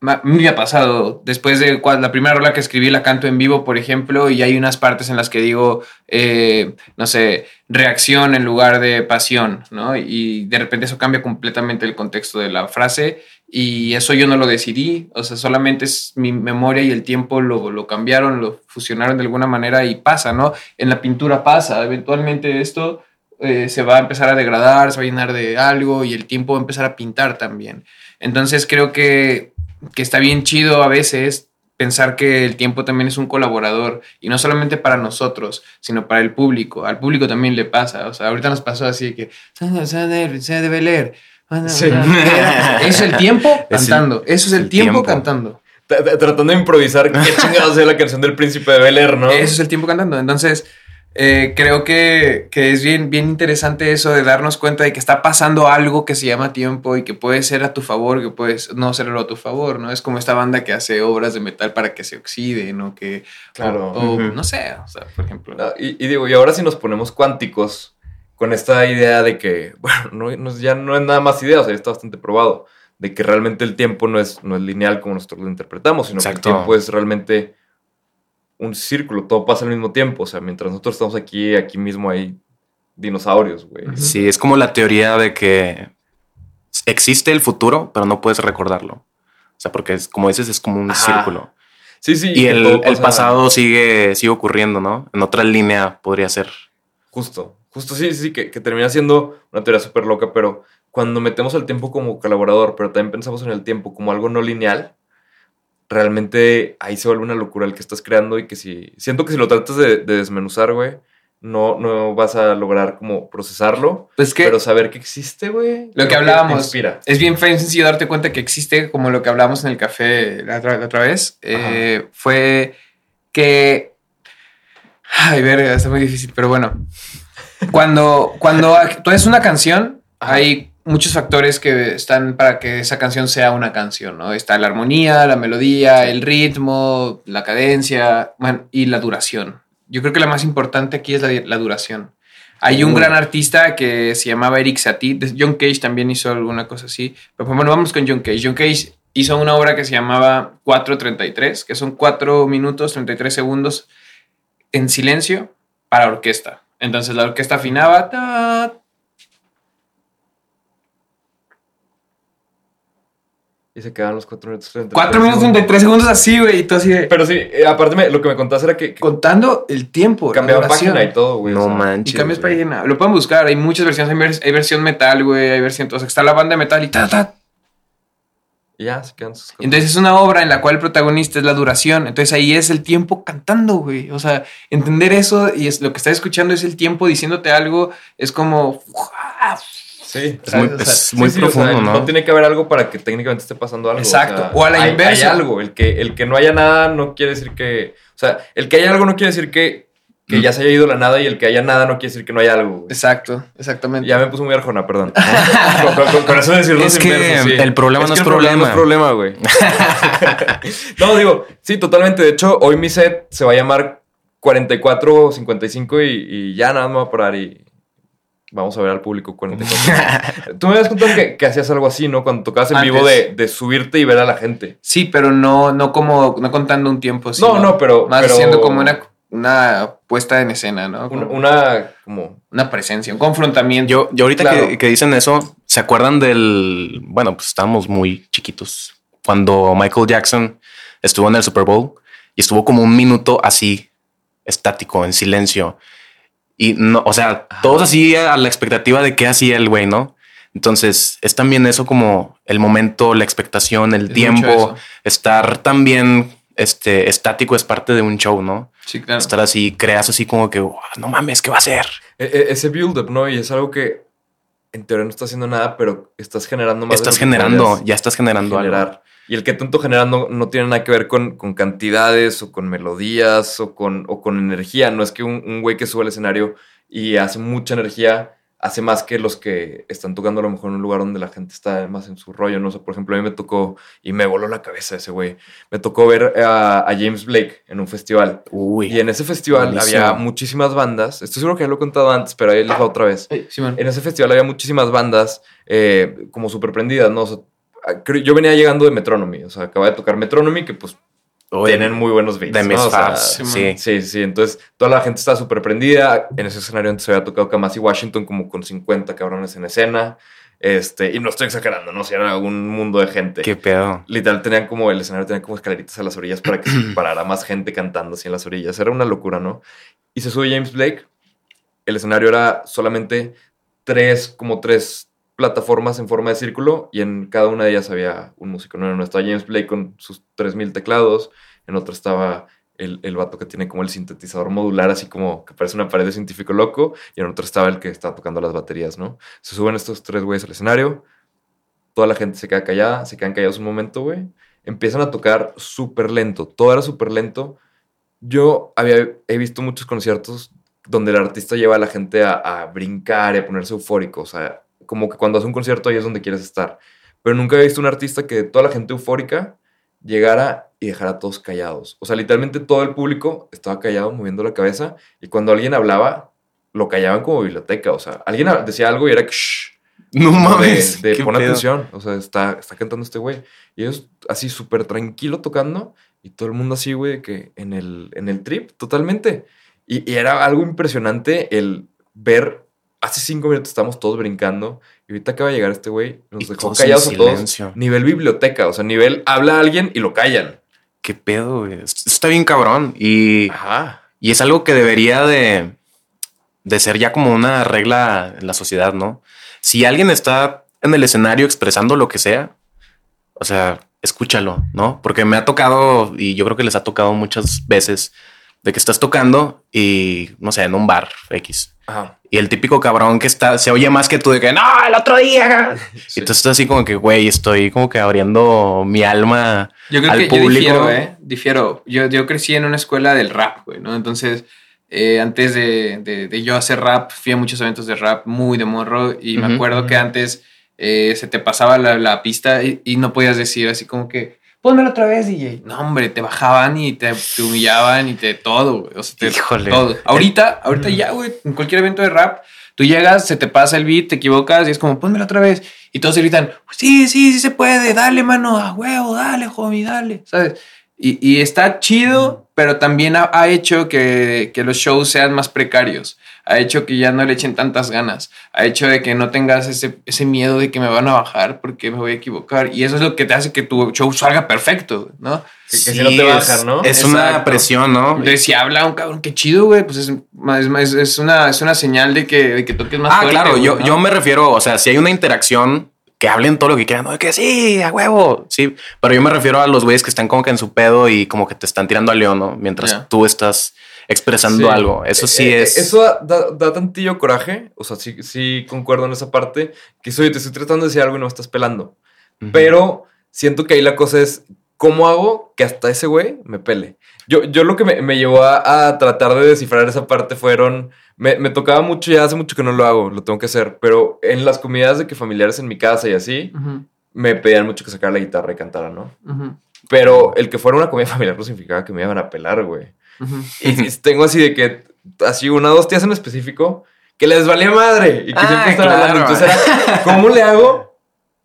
Me ha pasado, después de la primera rola que escribí, la canto en vivo, por ejemplo, y hay unas partes en las que digo, eh, no sé, reacción en lugar de pasión, ¿no? Y de repente eso cambia completamente el contexto de la frase y eso yo no lo decidí, o sea, solamente es mi memoria y el tiempo lo, lo cambiaron, lo fusionaron de alguna manera y pasa, ¿no? En la pintura pasa, eventualmente esto eh, se va a empezar a degradar, se va a llenar de algo y el tiempo va a empezar a pintar también. Entonces creo que, que está bien chido a veces pensar que el tiempo también es un colaborador y no solamente para nosotros, sino para el público. Al público también le pasa. O sea, ahorita nos pasó así de que se debe leer. Sí. Eso [laughs] es el tiempo cantando. Eso es el, el tiempo, tiempo. cantando. Tratando de improvisar qué chingados es la canción del príncipe de Bel Air, ¿no? Eso es el tiempo cantando. Entonces, eh, creo que, que es bien, bien interesante eso de darnos cuenta de que está pasando algo que se llama tiempo y que puede ser a tu favor, que puede no serlo a tu favor, ¿no? Es como esta banda que hace obras de metal para que se oxiden o que... Claro. O, no sé, o sea, por ejemplo. Ah, Y, y digo, y ahora si nos ponemos cuánticos con esta idea de que, [laughs] bueno, no, ya no es nada más idea, o sea, ya está bastante probado, de que realmente el tiempo no es, no es lineal como nosotros lo interpretamos, sino Exacto. que el tiempo es realmente un círculo, todo pasa al mismo tiempo, o sea, mientras nosotros estamos aquí, aquí mismo hay dinosaurios, güey. Sí, es como la teoría de que existe el futuro, pero no puedes recordarlo. O sea, porque es, como dices, es como un Ajá. círculo. Sí, sí. Y el, el pasa- pasado sigue, sigue ocurriendo, ¿no? En otra línea podría ser. Justo, justo, sí, sí, que, que termina siendo una teoría súper loca, pero cuando metemos el tiempo como colaborador, pero también pensamos en el tiempo como algo no lineal, realmente ahí se vuelve una locura el que estás creando y que si, siento que si lo tratas de, de desmenuzar, güey, no, no vas a lograr como procesarlo. Pues que pero saber que existe, güey. lo que hablábamos es bien sencillo darte cuenta que existe, como lo que hablábamos en el café la otra, la otra vez, eh, fue que... Ay, verga, está muy difícil, pero bueno. Cuando, cuando tú haces una canción, Ajá. hay muchos factores que están para que esa canción sea una canción, ¿no? Está la armonía, la melodía, el ritmo, la cadencia bueno, y la duración. Yo creo que la más importante aquí es la, la duración. Hay un gran artista que se llamaba Eric Satie. John Cage también hizo alguna cosa así. Pero pues, bueno, vamos con John Cage. John Cage hizo una obra que se llamaba 4.33, que son 4 minutos 33 segundos en silencio para orquesta. Entonces la orquesta afinaba. ta, Y se quedan los 4 minutos 30. 4 minutos 33 segundos así, güey. Y tú así de- Pero sí, eh, aparte me- lo que me contaste era que, que Contando el tiempo. la cambiaba duración. página y todo, güey. No o sea, manches. Y cambias güey. página. Lo pueden buscar. Hay muchas versiones. Hay, vers- hay versión metal, güey. Hay versión. O sea, está la banda de metal y ta, ta. Y ya se quedan sus Entonces es una obra en la cual el protagonista es la duración. Entonces ahí es el tiempo cantando, güey. O sea, entender eso y es lo que estás escuchando es el tiempo diciéndote algo. Es como. Sí, Es muy. O sea, es Sí, muy sí, o sea, profundo, ¿no? No tiene que haber algo para que técnicamente esté pasando algo. Exacto. O a la hay- inversa. Hay algo. El que, el que no haya nada no quiere decir que. O sea, el que haya algo no quiere decir que, que Mm. ya se haya ido la nada y el que haya nada no quiere decir que no haya algo. güey. Exacto, exactamente. Ya me puso muy arjona, perdón. [laughs] con, con- con- con eso de decirlo Es que sí. el problema no que es el problema. no es problema, güey. [laughs] no, digo, sí, totalmente. De hecho, hoy mi set se va a llamar 44 o 55 y, y ya nada más me voy a parar y vamos a ver al público 44. [laughs] Tú me habías contado que, que hacías algo así, ¿no? Cuando tocabas en Antes. vivo de, de subirte y ver a la gente. Sí, pero no, no como, no contando un tiempo. No, sino no, pero- Más pero- siendo como una, una puesta en escena, ¿no? Una, Como una como... una presencia, un confrontamiento. Yo, yo ahorita Claro. que, que dicen eso, ¿se acuerdan del... Bueno, pues estábamos muy chiquitos. Cuando Michael Jackson estuvo en el Super Bowl y estuvo como un minuto así, estático, en silencio. Y no, o sea, todos así a la expectativa de qué hacía el güey, ¿no? Entonces es también eso como el momento, la expectación, el Es tiempo, estar también este, estático es parte de un show, ¿no? Sí, claro. Estar así, creas así como que, "Oh, no mames, ¿qué va a hacer? e- e- ese build-up, ¿no? Y es algo que en teoría no estás haciendo nada, pero estás generando más. de Estás lo generando, ya estás generando algo. Y el que tanto generando no tiene nada que ver con, con cantidades o con melodías o con, o con energía. No es que un, un güey que sube al escenario y hace mucha energía hace más que los que están tocando a lo mejor en un lugar donde la gente está más en su rollo. No sé, por ejemplo, a mí me tocó y me voló la cabeza ese güey. Me tocó ver a, a James Blake en un festival. Uy. Y en ese festival buenísimo. había muchísimas bandas. Estoy seguro que ya lo he contado antes, pero ahí les va otra vez. En ese festival había muchísimas bandas eh, como súper prendidas, ¿no? O sea, creo- yo venía llegando de Metronomy, o sea, acaba de tocar Metronomy, que pues Uy, tienen muy buenos beats. de mis ¿no? O sea, sí, sí. Sí, entonces toda la gente está súper prendida. En ese escenario antes había tocado Kamasi Washington como con 50 cabrones en escena. Este, y no estoy exagerando, ¿no? Si era un mundo de gente. Qué pedo. Literal tenían como, el escenario tenía como escaleritas a las orillas para que se [clears throat] parara más gente cantando así en las orillas. Era una locura, ¿no? Y se sube James Blake. El escenario era solamente tres, como tres plataformas en forma de círculo y en cada una de ellas había un músico. No, no estaba James Blake con sus 3000 teclados, en otra estaba el, el vato que tiene como el sintetizador modular, así como que parece una pared de científico loco, y en otro estaba el que está tocando las baterías, ¿no? Se suben estos tres güeyes al escenario, toda la gente se queda callada, se quedan callados un momento, güey. Empiezan a tocar súper lento, todo era súper lento. Yo había, he visto muchos conciertos donde el artista lleva a la gente a, a brincar y a ponerse eufórico, o sea, como que cuando hace un concierto ahí es donde quieres estar. Pero nunca he visto un artista que toda la gente eufórica llegara y dejara a todos callados. O sea, literalmente todo el público estaba callado, moviendo la cabeza, y cuando alguien hablaba, lo callaban como biblioteca. O sea, alguien decía algo y era que shh, No de, mames. de pedo. atención. O sea, está, está cantando este güey. Y ellos así súper tranquilo tocando, y todo el mundo así, güey, que en el, en el trip, totalmente. Y, y era algo impresionante el ver. Hace cinco minutos estábamos todos brincando y ahorita acaba de llegar este güey, nos Y dejó callados a todos. Nivel biblioteca, o sea, nivel habla a alguien y lo callan. Qué pedo, güey. Esto está bien cabrón. Y, Ajá. y es algo que debería de, de ser ya como una regla en la sociedad, ¿no? Si alguien está en el escenario expresando lo que sea, o sea, escúchalo, ¿no? Porque me ha tocado, y yo creo que les ha tocado muchas veces, de que estás tocando y, no sé, en un bar X. Ajá. Y el típico cabrón que está, se oye más que tú de que, no, el otro día. [laughs] Y tú estás así como que, güey, estoy como que abriendo mi alma Yo creo al que público. yo difiero, ¿eh? Difiero. Yo, yo crecí en una escuela del rap, güey, ¿no? Entonces, eh, antes de, de- de yo hacer rap, fui a muchos eventos de rap muy de morro y me acuerdo que antes eh, se te pasaba la, la pista y, y no podías decir así como que, pónmelo otra vez, DJ. No, hombre, te bajaban y te, te humillaban y te todo, güey. O sea, te, Híjole. todo. Ahorita, ahorita ya, güey, en cualquier evento de rap, tú llegas, se te pasa el beat, te equivocas y es como, pónmelo otra vez. Y todos gritan, sí, sí, sí se puede, dale, mano, a huevo, dale, homie, dale, ¿sabes? Y, y está chido, pero también ha, ha hecho que, que los shows sean más precarios. Ha hecho que ya no le echen tantas ganas. Ha hecho de que no tengas ese, ese miedo de que me van a bajar porque me voy a equivocar. Y eso es lo que te hace que tu show salga perfecto, ¿no? Que- que si no te bajan, es- ¿no? Es una Exacto. presión, ¿no? Entonces, si habla un cabrón, qué chido, güey, pues es, es, es- es una, es una señal de que, de que toques más Ah, fuerte, claro, güey, yo, ¿no? yo me refiero, o sea, si hay una interacción, que hablen todo lo que quieran, ¿no? que sí, a huevo, sí, pero yo me refiero a los güeyes que están como que en su pedo y como que te están tirando a león, ¿no? Mientras tú estás expresando Sí. algo. Eso sí Eh, eh, es. Eso da, da- da tantillo coraje. O sea, sí, sí concuerdo en esa parte. Que soy, te estoy tratando de decir algo y no me estás pelando. Pero siento que ahí la cosa es, ¿cómo hago que hasta ese güey me pele? Yo, yo lo que me, me llevó a, a tratar de descifrar esa parte fueron, me, me tocaba mucho, ya hace mucho que no lo hago, lo tengo que hacer, pero en las comidas de que familiares en mi casa y así, Ujú, me pedían mucho que sacara la guitarra y cantara, ¿no? ujú, Pero el que fuera una comida familiar no significaba que me iban a pelar, güey. ujú. Y, y tengo así de que, así una dos tías en específico, que les valía madre y que Ah, siempre están claro. hablando. Entonces era, ¿cómo le hago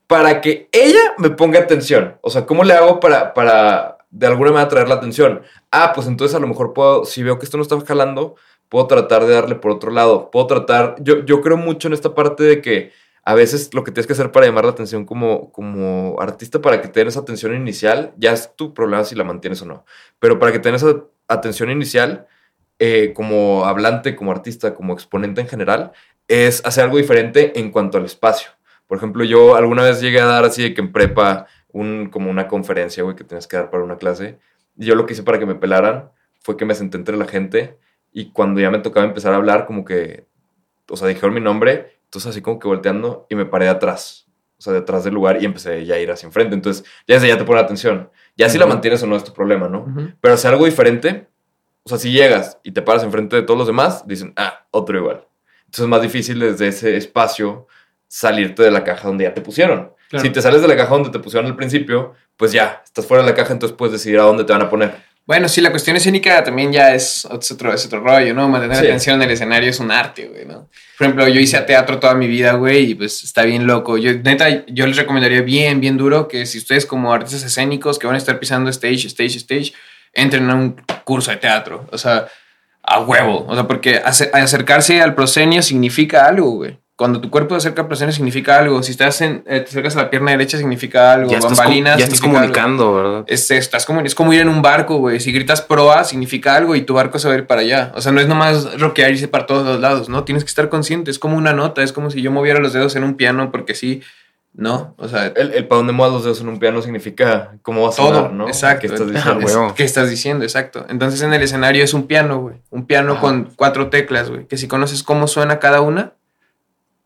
para que ella me ponga atención? O sea, ¿cómo le hago para, para de alguna manera traer la atención? Ah, pues entonces a lo mejor puedo, si veo que esto no está jalando, puedo tratar de darle por otro lado. Puedo tratar, yo, yo creo mucho en esta parte de que a veces lo que tienes que hacer para llamar la atención como, como artista, para que te den esa atención inicial, ya es tu problema si la mantienes o no. Pero para que te den esa atención inicial, eh, como hablante, como artista, como exponente en general, es hacer algo diferente en cuanto al espacio. Por ejemplo, yo alguna vez llegué a dar así de que en prepa, un, como una conferencia, güey, que tenías que dar para una clase. Y yo lo que hice para que me pelaran fue que me senté entre la gente y cuando ya me tocaba empezar a hablar, como que, o sea, dijeron mi nombre, entonces así como que volteando y me paré de atrás, o sea, detrás del lugar y empecé ya a ir hacia enfrente. Entonces, ya desde ya te pone atención. Ya si la mantienes o no es tu problema, ¿no? Pero hacer algo diferente, o sea, si llegas y te paras enfrente de todos los demás, dicen, ah, otro igual. Entonces es más difícil desde ese espacio salirte de la caja donde ya te pusieron. Claro. Si te sales de la caja donde te pusieron al principio, pues ya, estás fuera de la caja, entonces puedes decidir a dónde te van a poner. Bueno, sí, la cuestión escénica también ya es, otro, es otro rollo, ¿no? Mantener Sí. la atención en el escenario es un arte, güey, ¿no? Por ejemplo, yo hice teatro toda mi vida, güey, y pues está bien loco. Yo, neta, yo les recomendaría bien, bien duro que si ustedes como artistas escénicos que van a estar pisando stage, stage, stage, entren a un curso de teatro. O sea, a huevo. O sea, porque ace- acercarse al proscenio significa algo, güey. Cuando tu cuerpo se acerca al proscenio significa algo. Si estás en, eh, te acercas a la pierna derecha significa algo. ya estás, com- Bambalinas ya estás significa algo. comunicando, ¿verdad? Es, estás como, es como ir en un barco, güey. Si gritas proa, significa algo y tu barco se va a ir para allá. O sea, no es nomás rockear y irse para todos los lados, ¿no? Tienes que estar consciente. Es como una nota. Es como si yo moviera los dedos en un piano porque sí. No, o sea, El, el para dónde muevas los dedos en un piano significa cómo va a todo. sonar, ¿no? Exacto. ¿Qué estás Es- diciendo? Ah, huevo. ¿Qué estás diciendo? Exacto. Entonces en el escenario es un piano, güey. Un piano Ajá. con cuatro teclas, güey. Que si conoces cómo suena cada una,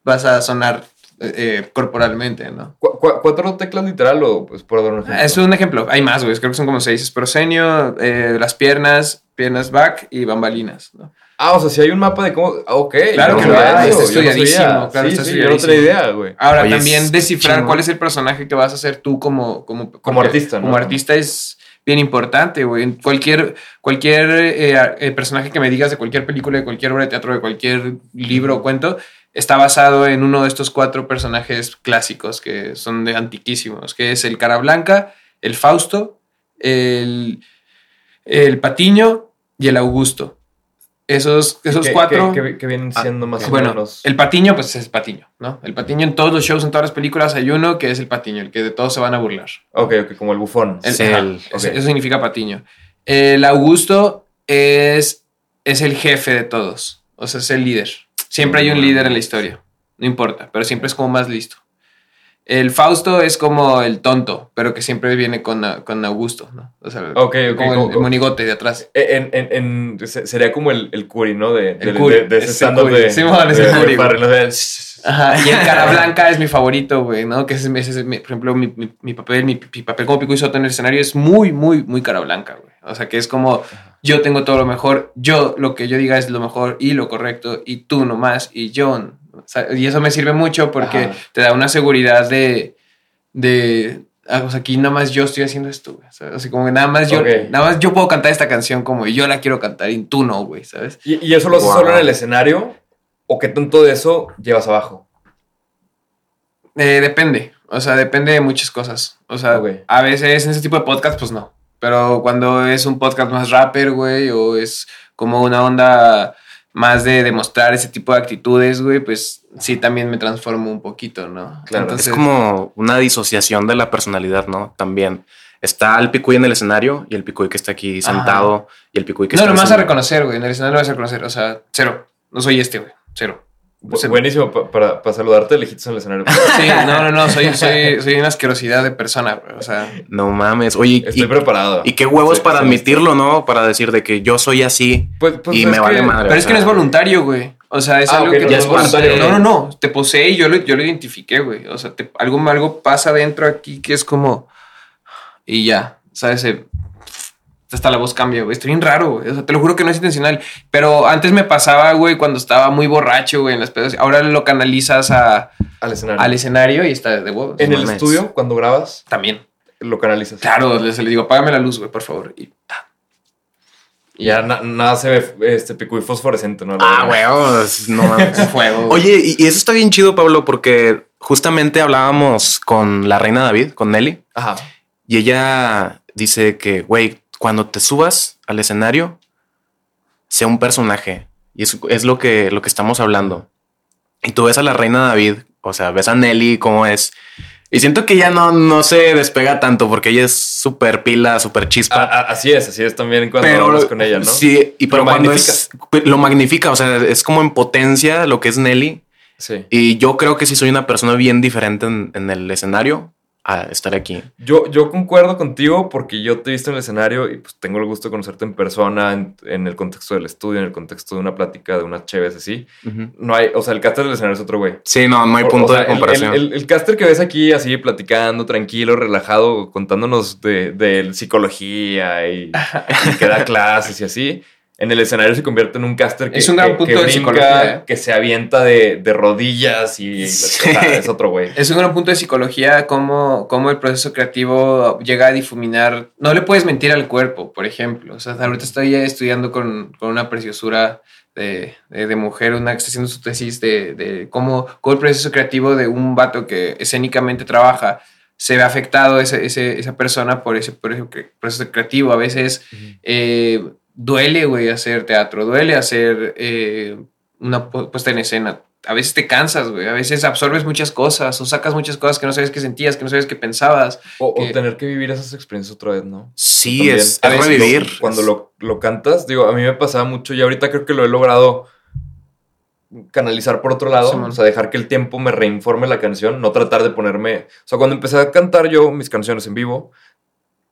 vas a sonar eh, eh, corporalmente, ¿no? ¿Cu- cu- ¿Cuatro teclas literal o pues por dar un ejemplo? Es un ejemplo. Hay más, güey. Creo que son como seis. Es proscenio, eh, las piernas, piernas back y bambalinas, ¿no? Ah, o sea, si hay un mapa de cómo. ah, Ok. Claro que lo eso, está no estudiadísimo, claro, sí, está sí, estudiadísimo. idea, güey. Ahora, Oye, también es descifrar chingón. cuál es el personaje que vas a hacer tú como, como, Como artista, ¿no? Como artista es bien importante, güey. Cualquier, cualquier eh, personaje que me digas de cualquier película, de cualquier obra de teatro, de cualquier libro o cuento, está basado en uno de estos cuatro personajes clásicos que son de antiquísimos, que es el Cara Blanca, el Fausto, el, el Patiño y el Augusto. Esos, esos ¿Qué- cuatro... qué vienen Ah, siendo más o Bueno, menos? el patiño, pues es el patiño, ¿no? El patiño en todos los shows, en todas las películas hay uno que es el patiño, el que de todos se van a burlar. Ok, ok, como el bufón. El- Sí, el- eso significa patiño. El Augusto es, es el jefe de todos, o sea, es el líder. Siempre hay un líder en la historia, no importa, pero siempre es como más listo. El Fausto es como el tonto, pero que siempre viene con, con Augusto, ¿no? O sea, Ok, ok, como el- el, monigote de atrás. En, en, en- se- sería como el, el Curi, ¿no? De, de, El Curi, de- de ese stand-up de, Simón, de- de Ajá, y el cara [laughs] blanca es mi favorito, güey, ¿no? Que es, mi- por ejemplo, mi, mi- mi papel, mi, papel como Pico y Soto en el escenario es muy, muy, muy cara blanca, güey. O sea, que es como yo tengo todo lo mejor, yo lo que yo diga es lo mejor y lo correcto, y tú nomás, y yo. o sea, y eso me sirve mucho porque Ajá. te da una seguridad de, de, ah, o sea, aquí nada más yo estoy haciendo esto, güey. ¿sabes? Así como que nada más yo, nada más yo puedo cantar esta canción como yo la quiero cantar y tú no, güey, ¿sabes? ¿Y, y eso lo haces Wow. solo en el escenario? ¿O qué tanto de eso llevas abajo? Eh, depende. O sea, depende de muchas cosas. O sea, Ok. a veces en ese tipo de podcast, pues no. Pero cuando es un podcast más rapper, güey, o es como una onda más de demostrar ese tipo de actitudes, güey, pues sí también me transformo un poquito, ¿no? Claro, Entonces, Es como una disociación de la personalidad, ¿no? También está el picuy en el escenario y el picuy que está aquí Ajá. sentado y el picuy que No, está lo vas a reconocer, güey. En el escenario lo vas a reconocer. O sea, cero. No soy este, güey. Cero. Bu- Sí. Buenísimo pa- para, para saludarte lejitos en el escenario. Sí, no, no, no. Soy, soy, soy una asquerosidad de persona, güey. O sea, No mames. Oye, Estoy y, preparado. y qué huevos Sí, para sí, admitirlo, ¿no? Para decir de que yo soy así Pues- pues y es me vale que- madre. Pero es que no es voluntario, güey. O sea, es Ah, algo ok, que no te es posee. voluntario. No, no, no. Te posee y yo lo, yo lo identifiqué, güey. O sea, te- algo, algo pasa dentro aquí que es como. Y ya, ¿sabes? Hasta la voz cambia, güey. Estoy bien raro, güey. O sea, te lo juro que no es intencional. Pero antes me pasaba, güey, cuando estaba muy borracho, güey, en las pedas. Ahora lo canalizas a- Al escenario. al escenario y está de huevos. en el estudio, cuando grabas, También. lo canalizas. Claro, les- le digo, apágame la luz, güey, por favor. Y ta. Ya na- nada se ve este pico y fosforescente, ¿no? Ah, huevos. No mames. [laughs] Es fuego. Oye, y, y eso está bien chido, Pablo, porque justamente hablábamos con la reina David, con Nelly, Ajá. y ella dice que, güey, cuando te subas al escenario, sea un personaje. Y es, es lo, que, lo que estamos hablando. Y tú ves a la reina David, o sea, ves a Nelly, cómo es. Y siento que ya no, no se despega tanto porque ella es súper pila, súper chispa. A- a- así es, así es también cuando hablas con ella, ¿no? Sí, y pero Lo cuando magnifica. es, lo magnifica, o sea, es como en potencia lo que es Nelly. Sí. Y yo creo que sí soy una persona bien diferente en, en el escenario a estar aquí. Yo, yo concuerdo contigo porque yo te he visto en el escenario y pues tengo el gusto de conocerte en persona, en, en el contexto del estudio, en el contexto de una plática, de unas chéves así. No hay, o sea, el caster del escenario es otro güey. Sí, no, no hay punto o sea, de el- comparación. El, el- el caster que ves aquí así platicando, tranquilo, relajado, contándonos de, de psicología y, y que da [laughs] clases y así. En el escenario se convierte en un caster que, Es un gran que- punto que de brinca, psicología, ¿eh? que se avienta de, de rodillas y Sí. sea, es otro güey. Es un gran punto de psicología cómo, cómo el proceso creativo llega a difuminar. No le puedes mentir al cuerpo, por ejemplo. O sea, ahorita estoy estudiando con, con una preciosura de, de, de mujer, una que está haciendo su tesis de, de cómo, cómo el proceso creativo de un vato que escénicamente trabaja se ve afectado ese, ese- esa persona por ese, por ese proceso creativo. A veces eh, duele, güey, hacer teatro, duele hacer eh, una pu- puesta en escena. A veces te cansas, güey. A veces absorbes muchas cosas o sacas muchas cosas que no sabes que sentías, que no sabes que pensabas. O, tener que vivir esas experiencias otra vez, ¿no? sí, También. es, A es veces revivir. lo- cuando lo, lo cantas, digo, a mí me pasaba mucho y ahorita creo que lo he logrado canalizar por otro lado, o sea, dejar que el tiempo me reinforme la canción, no tratar de ponerme, o sea, cuando empecé a cantar yo mis canciones en vivo,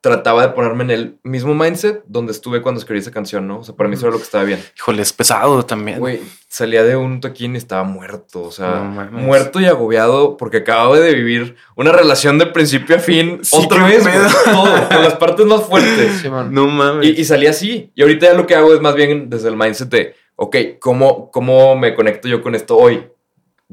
trataba de ponerme en el mismo mindset donde estuve cuando escribí esa canción, ¿no? O sea, para mí eso era lo que estaba bien. Híjole, es pesado también. Güey, salía de un toquín y estaba muerto, o sea, No muerto y agobiado porque acababa de vivir una relación de principio a fin Sí, otra vez, todo, con las partes más fuertes. No mames. Y, y salí así. Y ahorita ya lo que hago es más bien desde el mindset de, ok, ¿cómo, cómo me conecto yo con esto hoy?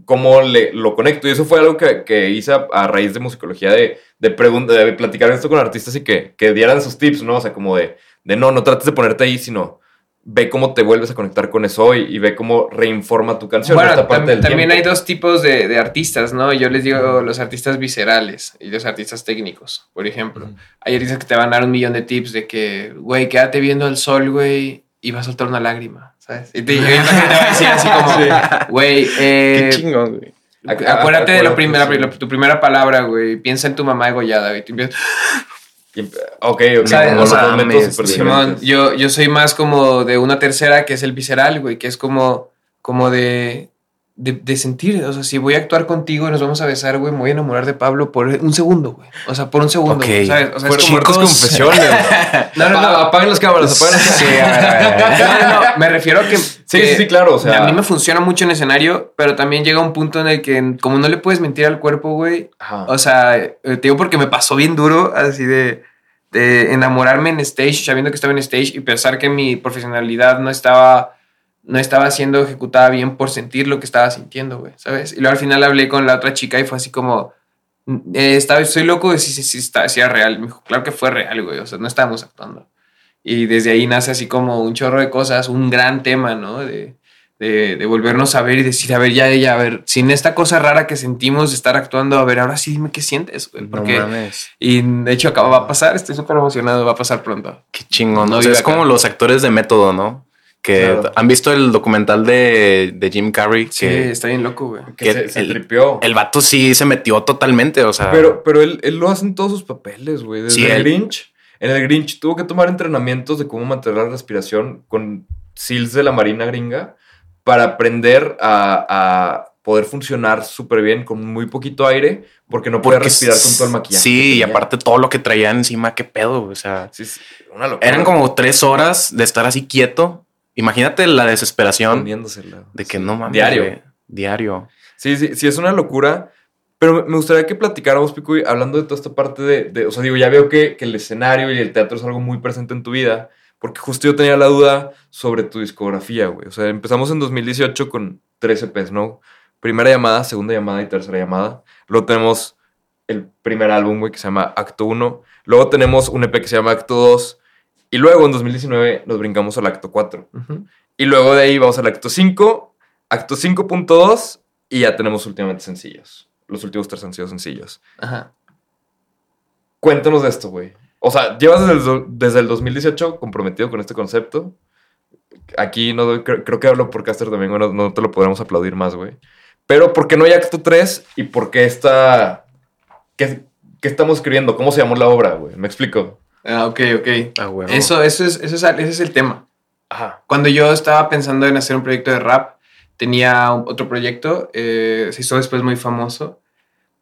¿Cómo le, lo conecto? Y eso fue algo que, que hice a, a raíz de musicología, de, de, de platicar esto con artistas y que, que dieran sus tips, ¿no? O sea, como de, de no, no trates de ponerte ahí, sino ve cómo te vuelves a conectar con eso hoy y ve cómo reinforma tu canción. Bueno, esta parte tam- del también tiempo. hay dos tipos de, de artistas, ¿no? Yo les digo los artistas viscerales y los artistas técnicos, por ejemplo. Hay artistas que te van a dar un millón de tips de que, güey, quédate viendo el sol, güey, y va a soltar una lágrima, ¿sabes? Y te, y te va a decir así como, [laughs] güey, Qué eh, chingón, güey. acu- acuérdate de Acuérdate, primera, sí. tu primera palabra, güey. Piensa en tu mamá degollada, güey. Ok, ok. ¿Sabes? O sea, Simón, yo, yo soy más como de una tercera que es el visceral, güey, que es como, como de, de, de sentir, o sea, si voy a actuar contigo y nos vamos a besar, güey, me voy a enamorar de Pablo por un segundo, güey. O sea, por un segundo, Ok. güey, ¿sabes? O sea, es como... confesiones. [laughs] No, no, no. Apa- Apaguen las cámaras, apaguen las cámaras. Sí, a ver, a ver, a ver. No, no, no, me refiero a que... Sí, que sí, claro. O sea, a mí me funciona mucho en escenario, pero también llega un punto en el que, como no le puedes mentir al cuerpo, güey, Ajá. o sea, eh, te digo porque me pasó bien duro, así de, de enamorarme en stage, sabiendo que estaba en stage y pensar que mi profesionalidad no estaba, no estaba siendo ejecutada bien por sentir lo que estaba sintiendo, güey, ¿sabes? Y luego al final hablé con la otra chica y fue así como, eh, estaba, estoy loco de si, si, si, está- si era real. Me dijo, claro que fue real, güey, o sea, no estábamos actuando. Y desde ahí nace así como un chorro de cosas, un gran tema, ¿no? De, de, de volvernos a ver y decir, a ver, ya ella, a ver, sin esta cosa rara que sentimos de estar actuando, a ver, ahora sí dime qué sientes, güey. No Porque, mames. y de hecho acaba, va a pasar, estoy súper emocionado, va a pasar pronto. Qué chingón. No O sea, es como los actores de método, ¿no? Que Claro. han visto el documental de, de Jim Carrey. Sí, Que está bien loco, güey. que se, que se el- tripeó. el vato sí se metió totalmente. O sea, Pero, pero él, él lo hace en todos sus papeles, güey. Desde Sí, el él- Grinch. En el Grinch tuvo que tomar entrenamientos de cómo mantener la respiración con SEALs de la Marina gringa para aprender a, a poder funcionar súper bien con muy poquito aire porque no podía porque respirar con todo el maquillaje. Sí, y aparte todo lo que traía encima, qué pedo. O sea, Sí, sí, una locura. eran como tres horas de estar así quieto. Imagínate la desesperación de que Sí. no mames. Diario. Diario. Sí, sí, sí, es una locura. Pero me- me gustaría que platicáramos, Pico, y hablando de toda esta parte de, de- o sea, digo, ya veo que, que el escenario y el teatro es algo muy presente en tu vida, porque justo yo tenía la duda sobre tu discografía, güey. O sea, empezamos en 2018 con tres EPs, ¿no? Primera llamada, segunda llamada y tercera llamada. Luego tenemos el primer álbum, güey, que se llama Acto 1. Luego tenemos un EP que se llama Acto 2. Y luego en 2019 nos brincamos al Acto 4. Ujú. Y luego de ahí vamos al acto 5, acto 5.2 y ya tenemos últimamente sencillos. Los últimos tres han sido sencillos. Ajá. Cuéntanos de esto, güey. O sea, llevas desde el, do- desde el 2018 comprometido con este concepto. Aquí no creo, creo que hablo por Caster también, no, no te lo podremos aplaudir más, güey. Pero ¿por qué no hay acto 3 y por qué está... ¿Qué, qué estamos escribiendo? ¿Cómo se llamó la obra, güey? ¿Me explico? Ah, ok, ok. Ah, bueno. Eso, eso, es, eso es, ese es el tema. Ajá. Cuando yo estaba pensando en hacer un proyecto de rap, tenía otro proyecto, eh, se hizo después muy famoso.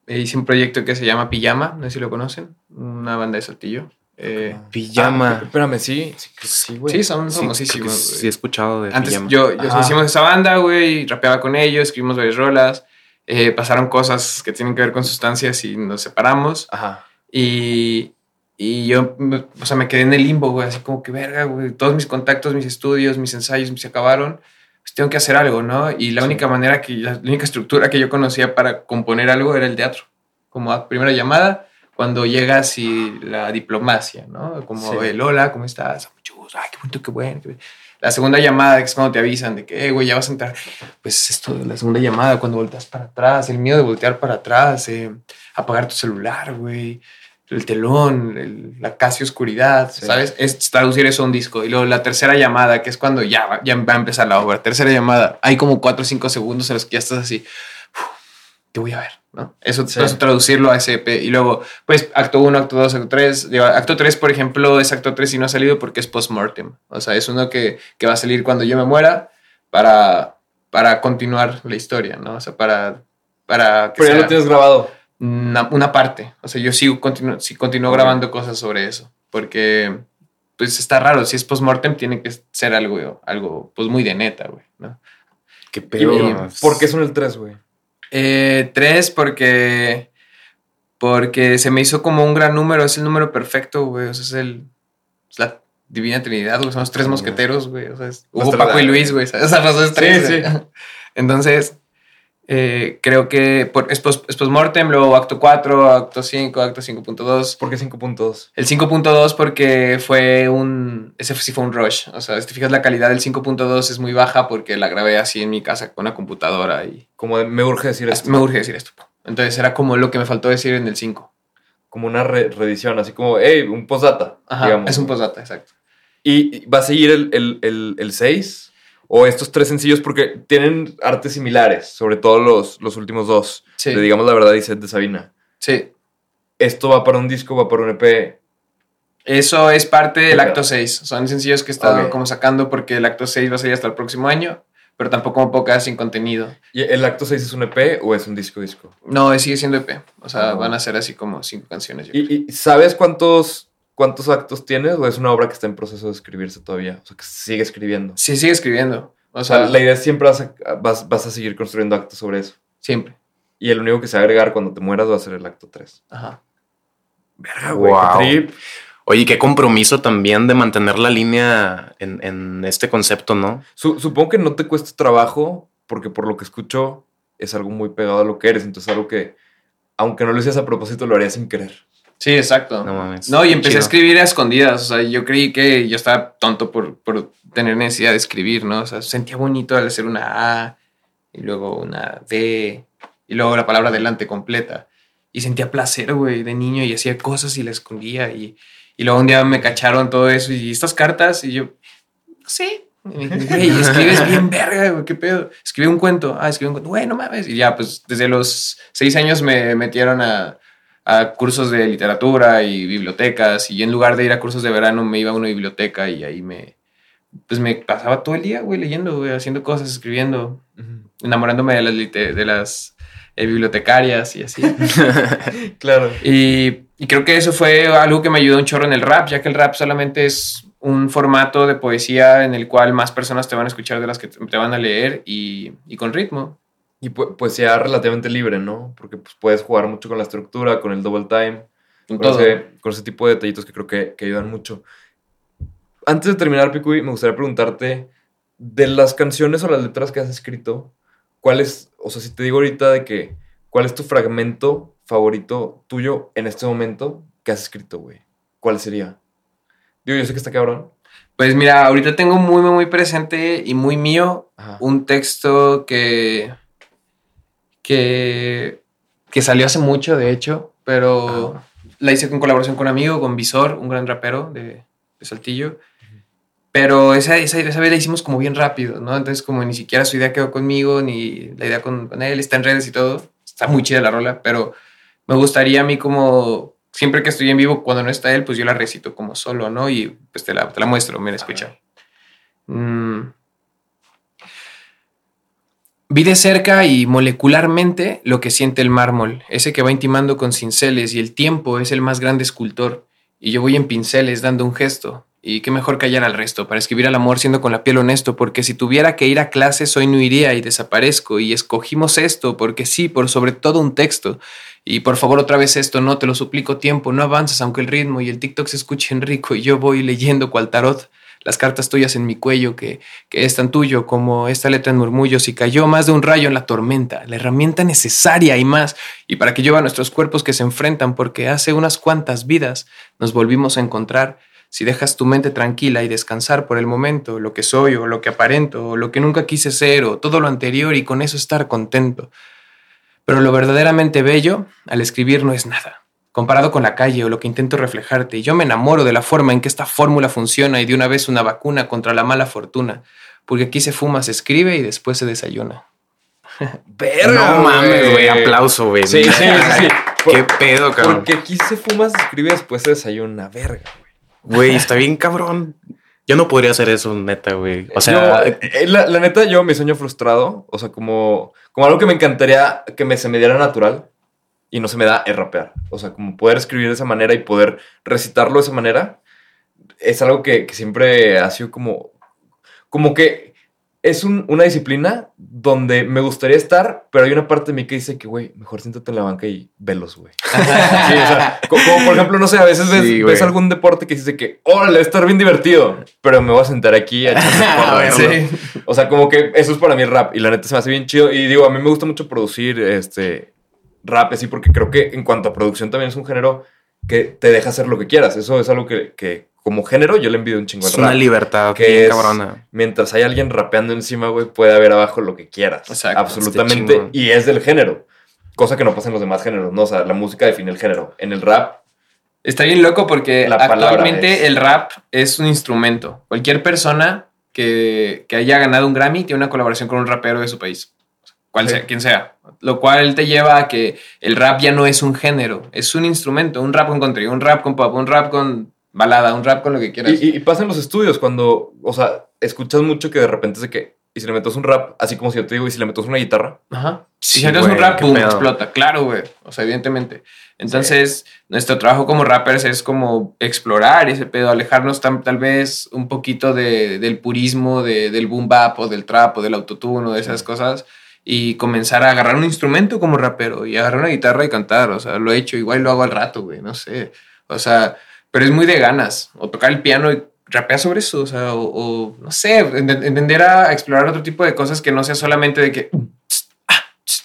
Eh, hice un proyecto que se llama Pijama, no sé si lo conocen, una banda de Saltillo. Eh, Pijama. Ah, espérame, sí. Sí, sí, güey. sí, son Sí, famosísimos. güey. sí, he escuchado de Antes Pijama. yo, yo hicimos esa banda, güey, rapeaba con ellos, escribimos varias rolas, eh, pasaron cosas que tienen que ver con sustancias y nos separamos. Ajá. Y, y yo, o sea, me quedé en el limbo, güey, así como que verga, güey, todos mis contactos, mis estudios, mis ensayos se acabaron, pues tengo que hacer algo, ¿no? Y la Sí. única manera que, la, única estructura que yo conocía para componer algo era el teatro, como a primera llamada, cuando llegas y la diplomacia, ¿no? Como Sí. el hola, ¿cómo estás? Mucho gusto, ay, qué bonito, qué bueno. qué bien". La segunda llamada que es cuando te avisan de que, eh, güey, ya vas a entrar. Pues esto de la segunda llamada, cuando volteas para atrás, el miedo de voltear para atrás, eh, apagar tu celular, güey, el telón, el- la casi oscuridad, Sí. ¿sabes? Es traducir eso a un disco. Y luego la tercera llamada, que es cuando ya, va- ya va a empezar la obra. Tercera llamada, hay como cuatro o cinco segundos en los que ya estás así, "Uf, te voy a ver, ¿no? Eso, Sí. eso traducirlo a ese EP. Y luego, pues, acto 1, acto 2, acto 3. Acto 3, por ejemplo, es acto 3 y no ha salido porque es post-mortem. O sea, es uno que, que va a salir cuando yo me muera para, para continuar la historia, ¿no? O sea, para... para que Pero ya lo tienes grabado. Una, una parte. O sea, yo sigo continu sí, continúo grabando cosas sobre eso. Porque, pues está raro. Si es post-mortem, tiene que ser algo, algo, pues muy de neta, güey. ¿no? Qué ¿Y, pedo. por qué son el 3, güey? Eh, tres, porque. Porque se me hizo como un gran número. Es el número perfecto, güey. O sea, es el. Es la Divina Trinidad, güey. Son los tres mosqueteros, güey. O sea, es tres- Paco y Luis, güey. Esa razón es tres. Sí, güey. Entonces, eh, creo que por, es, post, es postmortem, luego acto 4, acto 5, acto 5.2. ¿Por qué 5.2? El 5.2 porque fue un... Ese sí fue un rush. O sea, si te fijas la calidad del 5.2 es muy baja porque la grabé así en mi casa con una computadora y... Como de, me urge decir esto. Me urge decir esto. Entonces era como lo que me faltó decir en el 5. Como una re- reedición, así como, hey, un postdata. Ajá, digamos. es un postdata, exacto. ¿Y va a seguir el, el, el, el 6? ¿O estos tres sencillos? Porque tienen artes similares, sobre todo los, los últimos dos. Sí, De Digamos la verdad y Sed de Sabina. sí. ¿Esto va para un disco, va para un EP? Eso es parte del acto 6. Son sencillos que he estado como sacando porque el acto 6 va a salir hasta el próximo año. pero tampoco un podcast sin contenido. ¿Y el acto 6 es un EP o es un disco disco? No, sigue siendo EP. O sea, Ah. van a ser así como cinco canciones. yo. ¿Y, y sabes cuántos, cuántos actos tienes o es una obra que está en proceso de escribirse todavía? O sea, que sigue escribiendo. Sí, sigue escribiendo. O O sea, sea, la idea es siempre vas a, vas, vas a seguir construyendo actos sobre eso. siempre. Y el único que se va a agregar cuando te mueras va a ser el acto 3. Ajá. Verga, güey, Wow. qué trip. Oye, qué compromiso también de mantener la línea en, en este concepto, ¿no? Su- supongo que no te cuesta trabajo, porque por lo que escucho es algo muy pegado a lo que eres. Entonces, algo que, aunque no lo hicieras a propósito, lo harías sin querer. Sí, exacto. No mames. No, y empecé Chido. a escribir a escondidas. O sea, yo creí que yo estaba tonto por, por tener necesidad de escribir, ¿no? O sea, sentía bonito al hacer una A y luego una D y luego la palabra delante completa. Y sentía placer, güey, de niño y hacía cosas y la escondía. Y, y luego un día me cacharon todo eso y estas cartas y yo, no sé. Güey, escribes [laughs] bien verga, güey, qué pedo. Escribí un cuento. Ah, escribí un cuento. Güey, no mames. Y ya, pues desde los seis años me metieron a, a cursos de literatura y bibliotecas y en lugar de ir a cursos de verano me iba a una biblioteca y ahí me pues me pasaba todo el día, güey, leyendo, güey, haciendo cosas, escribiendo, enamorándome de las, de las eh, bibliotecarias y así. [laughs] Claro. y, y creo que eso fue algo que me ayudó un chorro en el rap, ya que el rap solamente es un formato de poesía en el cual más personas te van a escuchar de las que te te van a leer y, y con ritmo. Y pu- pues ya relativamente libre, ¿no? Porque pues, puedes jugar mucho con la estructura, con el double time, Con ese, con ese tipo de detallitos que creo que, que ayudan mucho. Antes de terminar, Picuy, me gustaría preguntarte, de las canciones o las letras que has escrito, ¿cuál es, o sea, si te digo ahorita de que, ¿cuál es tu fragmento favorito tuyo en este momento que has escrito, güey? ¿Cuál sería? Digo, yo sé que está cabrón. Pues mira, ahorita tengo muy, muy, muy presente y muy mío Ajá. un texto que, que, que salió hace mucho, de hecho, pero la hice con colaboración con un amigo, con Visor, un gran rapero de, de Saltillo. Pero esa, esa, esa vez la hicimos como bien rápido, ¿no? Entonces como ni siquiera su idea quedó conmigo, ni la idea con, con él, está en redes y todo. Está muy chida la rola, pero me gustaría a mí como, siempre que estoy en vivo, cuando no está él, pues yo la recito como solo, ¿no? Y pues te la, te la muestro, mira, escucha. Mm. Vi de cerca y molecularmente lo que siente el mármol, ese que va intimando con cinceles y el tiempo es el más grande escultor. Y yo voy en pinceles dando un gesto. Y qué mejor callar al resto para escribir al amor siendo con la piel honesto porque si tuviera que ir a clases hoy no iría y desaparezco. Y escogimos esto porque sí, por sobre todo un texto. Y por favor otra vez esto, no te lo suplico tiempo, no avanzas aunque el ritmo y el TikTok se escuchen rico. Y yo voy leyendo cual tarot las cartas tuyas en mi cuello que, que es tan tuyo como esta letra en murmullos y cayó más de un rayo en la tormenta, la herramienta necesaria y más, y para que lleva nuestros cuerpos que se enfrentan porque hace unas cuantas vidas nos volvimos a encontrar. Si dejas tu mente tranquila y descansar por el momento, lo que soy o lo que aparento o lo que nunca quise ser o todo lo anterior y con eso estar contento. Pero lo verdaderamente bello al escribir no es nada comparado con la calle o lo que intento reflejarte. Y yo me enamoro de la forma en que esta fórmula funciona y de una vez una vacuna contra la mala fortuna. Porque aquí se fuma, se escribe y después se desayuna. [laughs] no mames, güey. Aplauso, güey. Sí, sí, sí, sí. [laughs] Qué pedo, cabrón. Porque aquí se fuma, se escribe después se desayuna, verga, güey. Güey, está bien cabrón. Yo no podría hacer eso, neta, güey. O sea, Yo, eh, la, la neta, yo mi sueño frustrado, o sea, como, como algo que me encantaría que me, se me diera natural y no se me da es rapear. O sea, como poder escribir de esa manera y poder recitarlo de esa manera es algo que, que siempre ha sido como, como que es un- una disciplina donde me gustaría estar, pero hay una parte de mí que dice que, güey, mejor siéntate en la banca y velos, güey. [laughs] Sí, o sea, co- como, por ejemplo, no sé, a veces ves, Sí, ves algún deporte que dice que, órale, va a estar bien divertido, pero me voy a sentar aquí a echarme [laughs] porras, A ¿no? ver, O sea, como que eso es para mí el rap y la neta se me hace bien chido. Y digo, a mí me gusta mucho producir este rap así porque creo que en cuanto a producción también es un género que te deja hacer lo que quieras. Eso es algo que, que como género yo le envidio un chingo al es una rap. libertad que bien es- cabrona. Mientras hay alguien rapeando encima, güey, puede haber abajo lo que quieras. Exacto, Absolutamente. Y es del género. Cosa que no pasa en los demás géneros, ¿no? O sea, la música define el género. En el rap, Está bien loco porque La palabra actualmente es- el rap es un instrumento. Cualquier persona que, que haya ganado un Grammy tiene una colaboración con un rapero de su país. Cual Sí. sea, quien sea. Lo cual te lleva a que el rap ya no es un género, es un instrumento. Un rap con country, un rap con pop, un rap con balada, un rap con lo que quieras. Y, y- y pasa en los estudios cuando, o sea, escuchas mucho que de repente es de que y si le metes un rap, así como si yo te digo, y si le metes una guitarra. Ajá. Sí, si haces güey, un rap, qué pum, pedo. explota. Claro, güey. O sea, evidentemente. Entonces, nuestro trabajo como rappers es como explorar ese pedo, alejarnos tam- tal vez un poquito de- del purismo, de- del boom bap o del trap o del autotune o de esas cosas y comenzar a agarrar un instrumento como rapero y agarrar una guitarra y cantar. O sea, lo he hecho, igual lo hago al rato, güey, no sé. O sea, pero es muy de ganas. O tocar el piano y rapear sobre eso. O sea, o, o, no sé, ent- entender a explorar otro tipo de cosas que no sea solamente de que.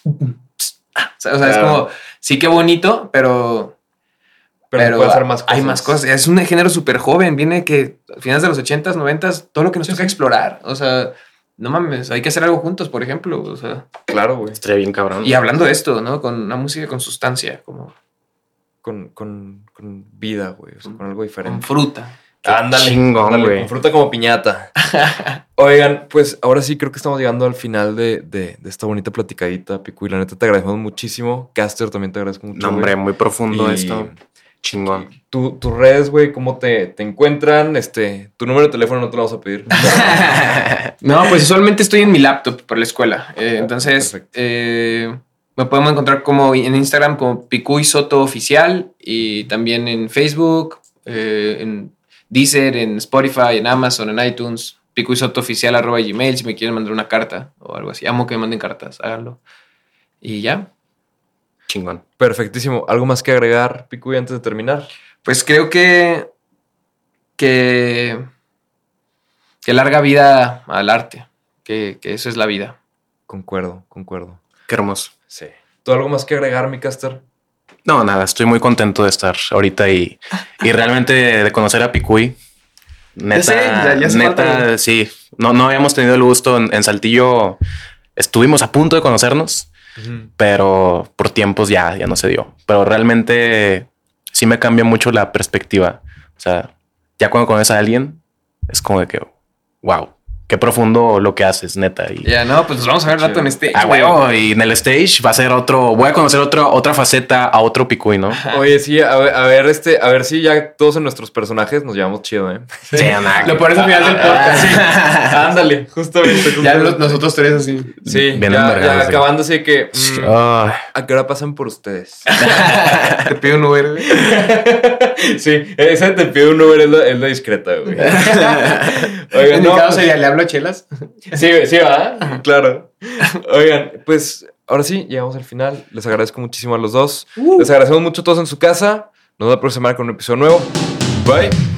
O sea, es como, sí que bonito, pero, Pero, más hay más cosas. Es un género súper joven, viene que a finales de los 80s, 90s, todo lo que nos toca explorar. O sea, no mames, hay que hacer algo juntos, por ejemplo. O sea, Claro, güey. Estaría bien cabrón. y hablando de esto, ¿no? Con una música con sustancia, como Con, con, con vida, güey. O sea, con algo diferente. con fruta. Ándale, chingón, ándale, güey. con fruta como piñata. [laughs] Oigan, pues ahora sí creo que estamos llegando al final de, de- de esta bonita platicadita, Picu. Y la neta te agradecemos muchísimo. Caster, también te agradezco mucho. No, hombre, güey. muy profundo Y- esto. Chingón. Tu- tus redes, güey, ¿cómo te, te encuentran? Este, tu número de teléfono no te lo vamos a pedir. [laughs] No, pues usualmente estoy en mi laptop por la escuela. Eh, entonces, Perfecto. eh, me podemos encontrar como en Instagram como Picuy Soto Oficial y también en Facebook, eh, en Deezer, en Spotify, en Amazon, en iTunes. Picuy Soto Oficial arroba Gmail si me quieren mandar una carta o algo así. Amo que me manden cartas, háganlo. Y ya. Chingón. Perfectísimo. ¿Algo más que agregar, Picuy, antes de terminar? Pues creo que. que. que larga vida al arte. Que, que eso es la vida. Concuerdo, concuerdo. Qué hermoso. Sí. ¿Tú algo más que agregar, mi Caster? No, nada, estoy muy contento de estar ahorita y, y realmente de conocer a Picuy. Neta, sé, ya- ya neta, falta. sí. No, no habíamos tenido el gusto en, en Saltillo. Estuvimos a punto de conocernos, pero por tiempos ya, ya no se dio. Pero realmente sí me cambia mucho la perspectiva. O sea, ya cuando conoces a alguien, es como de que, wow, qué profundo lo que haces, neta. Y, Ya, no, pues nos vamos a ver rato en este. Ah, huevo, y en el stage va a ser otro, voy a conocer otro, otra faceta a otro Picuy, ¿no? [laughs] Oye, sí, a ver, a ver, este, a ver si ya todos en nuestros personajes nos llevamos chido, ¿eh? Sí, nada, Lo pones al final del podcast. [laughs] Ándale, justamente. Ya justamente. los- nosotros tres así. Sí, Bien ya, ya sí. acabando así de que. mm, Ay, ¿A qué hora pasan por ustedes? [laughs] Te pido un Uber. güey. sí, esa te pido un Uber es la, es la discreta, güey. Mi no, caso sería, ¿le hablo Chelas? [laughs] Sí, sí, va. Claro. Oigan, pues ahora sí, llegamos al final. Les agradezco muchísimo a los dos. Les agradecemos mucho a todos en su casa. Nos vemos la próxima semana con un episodio nuevo. Bye.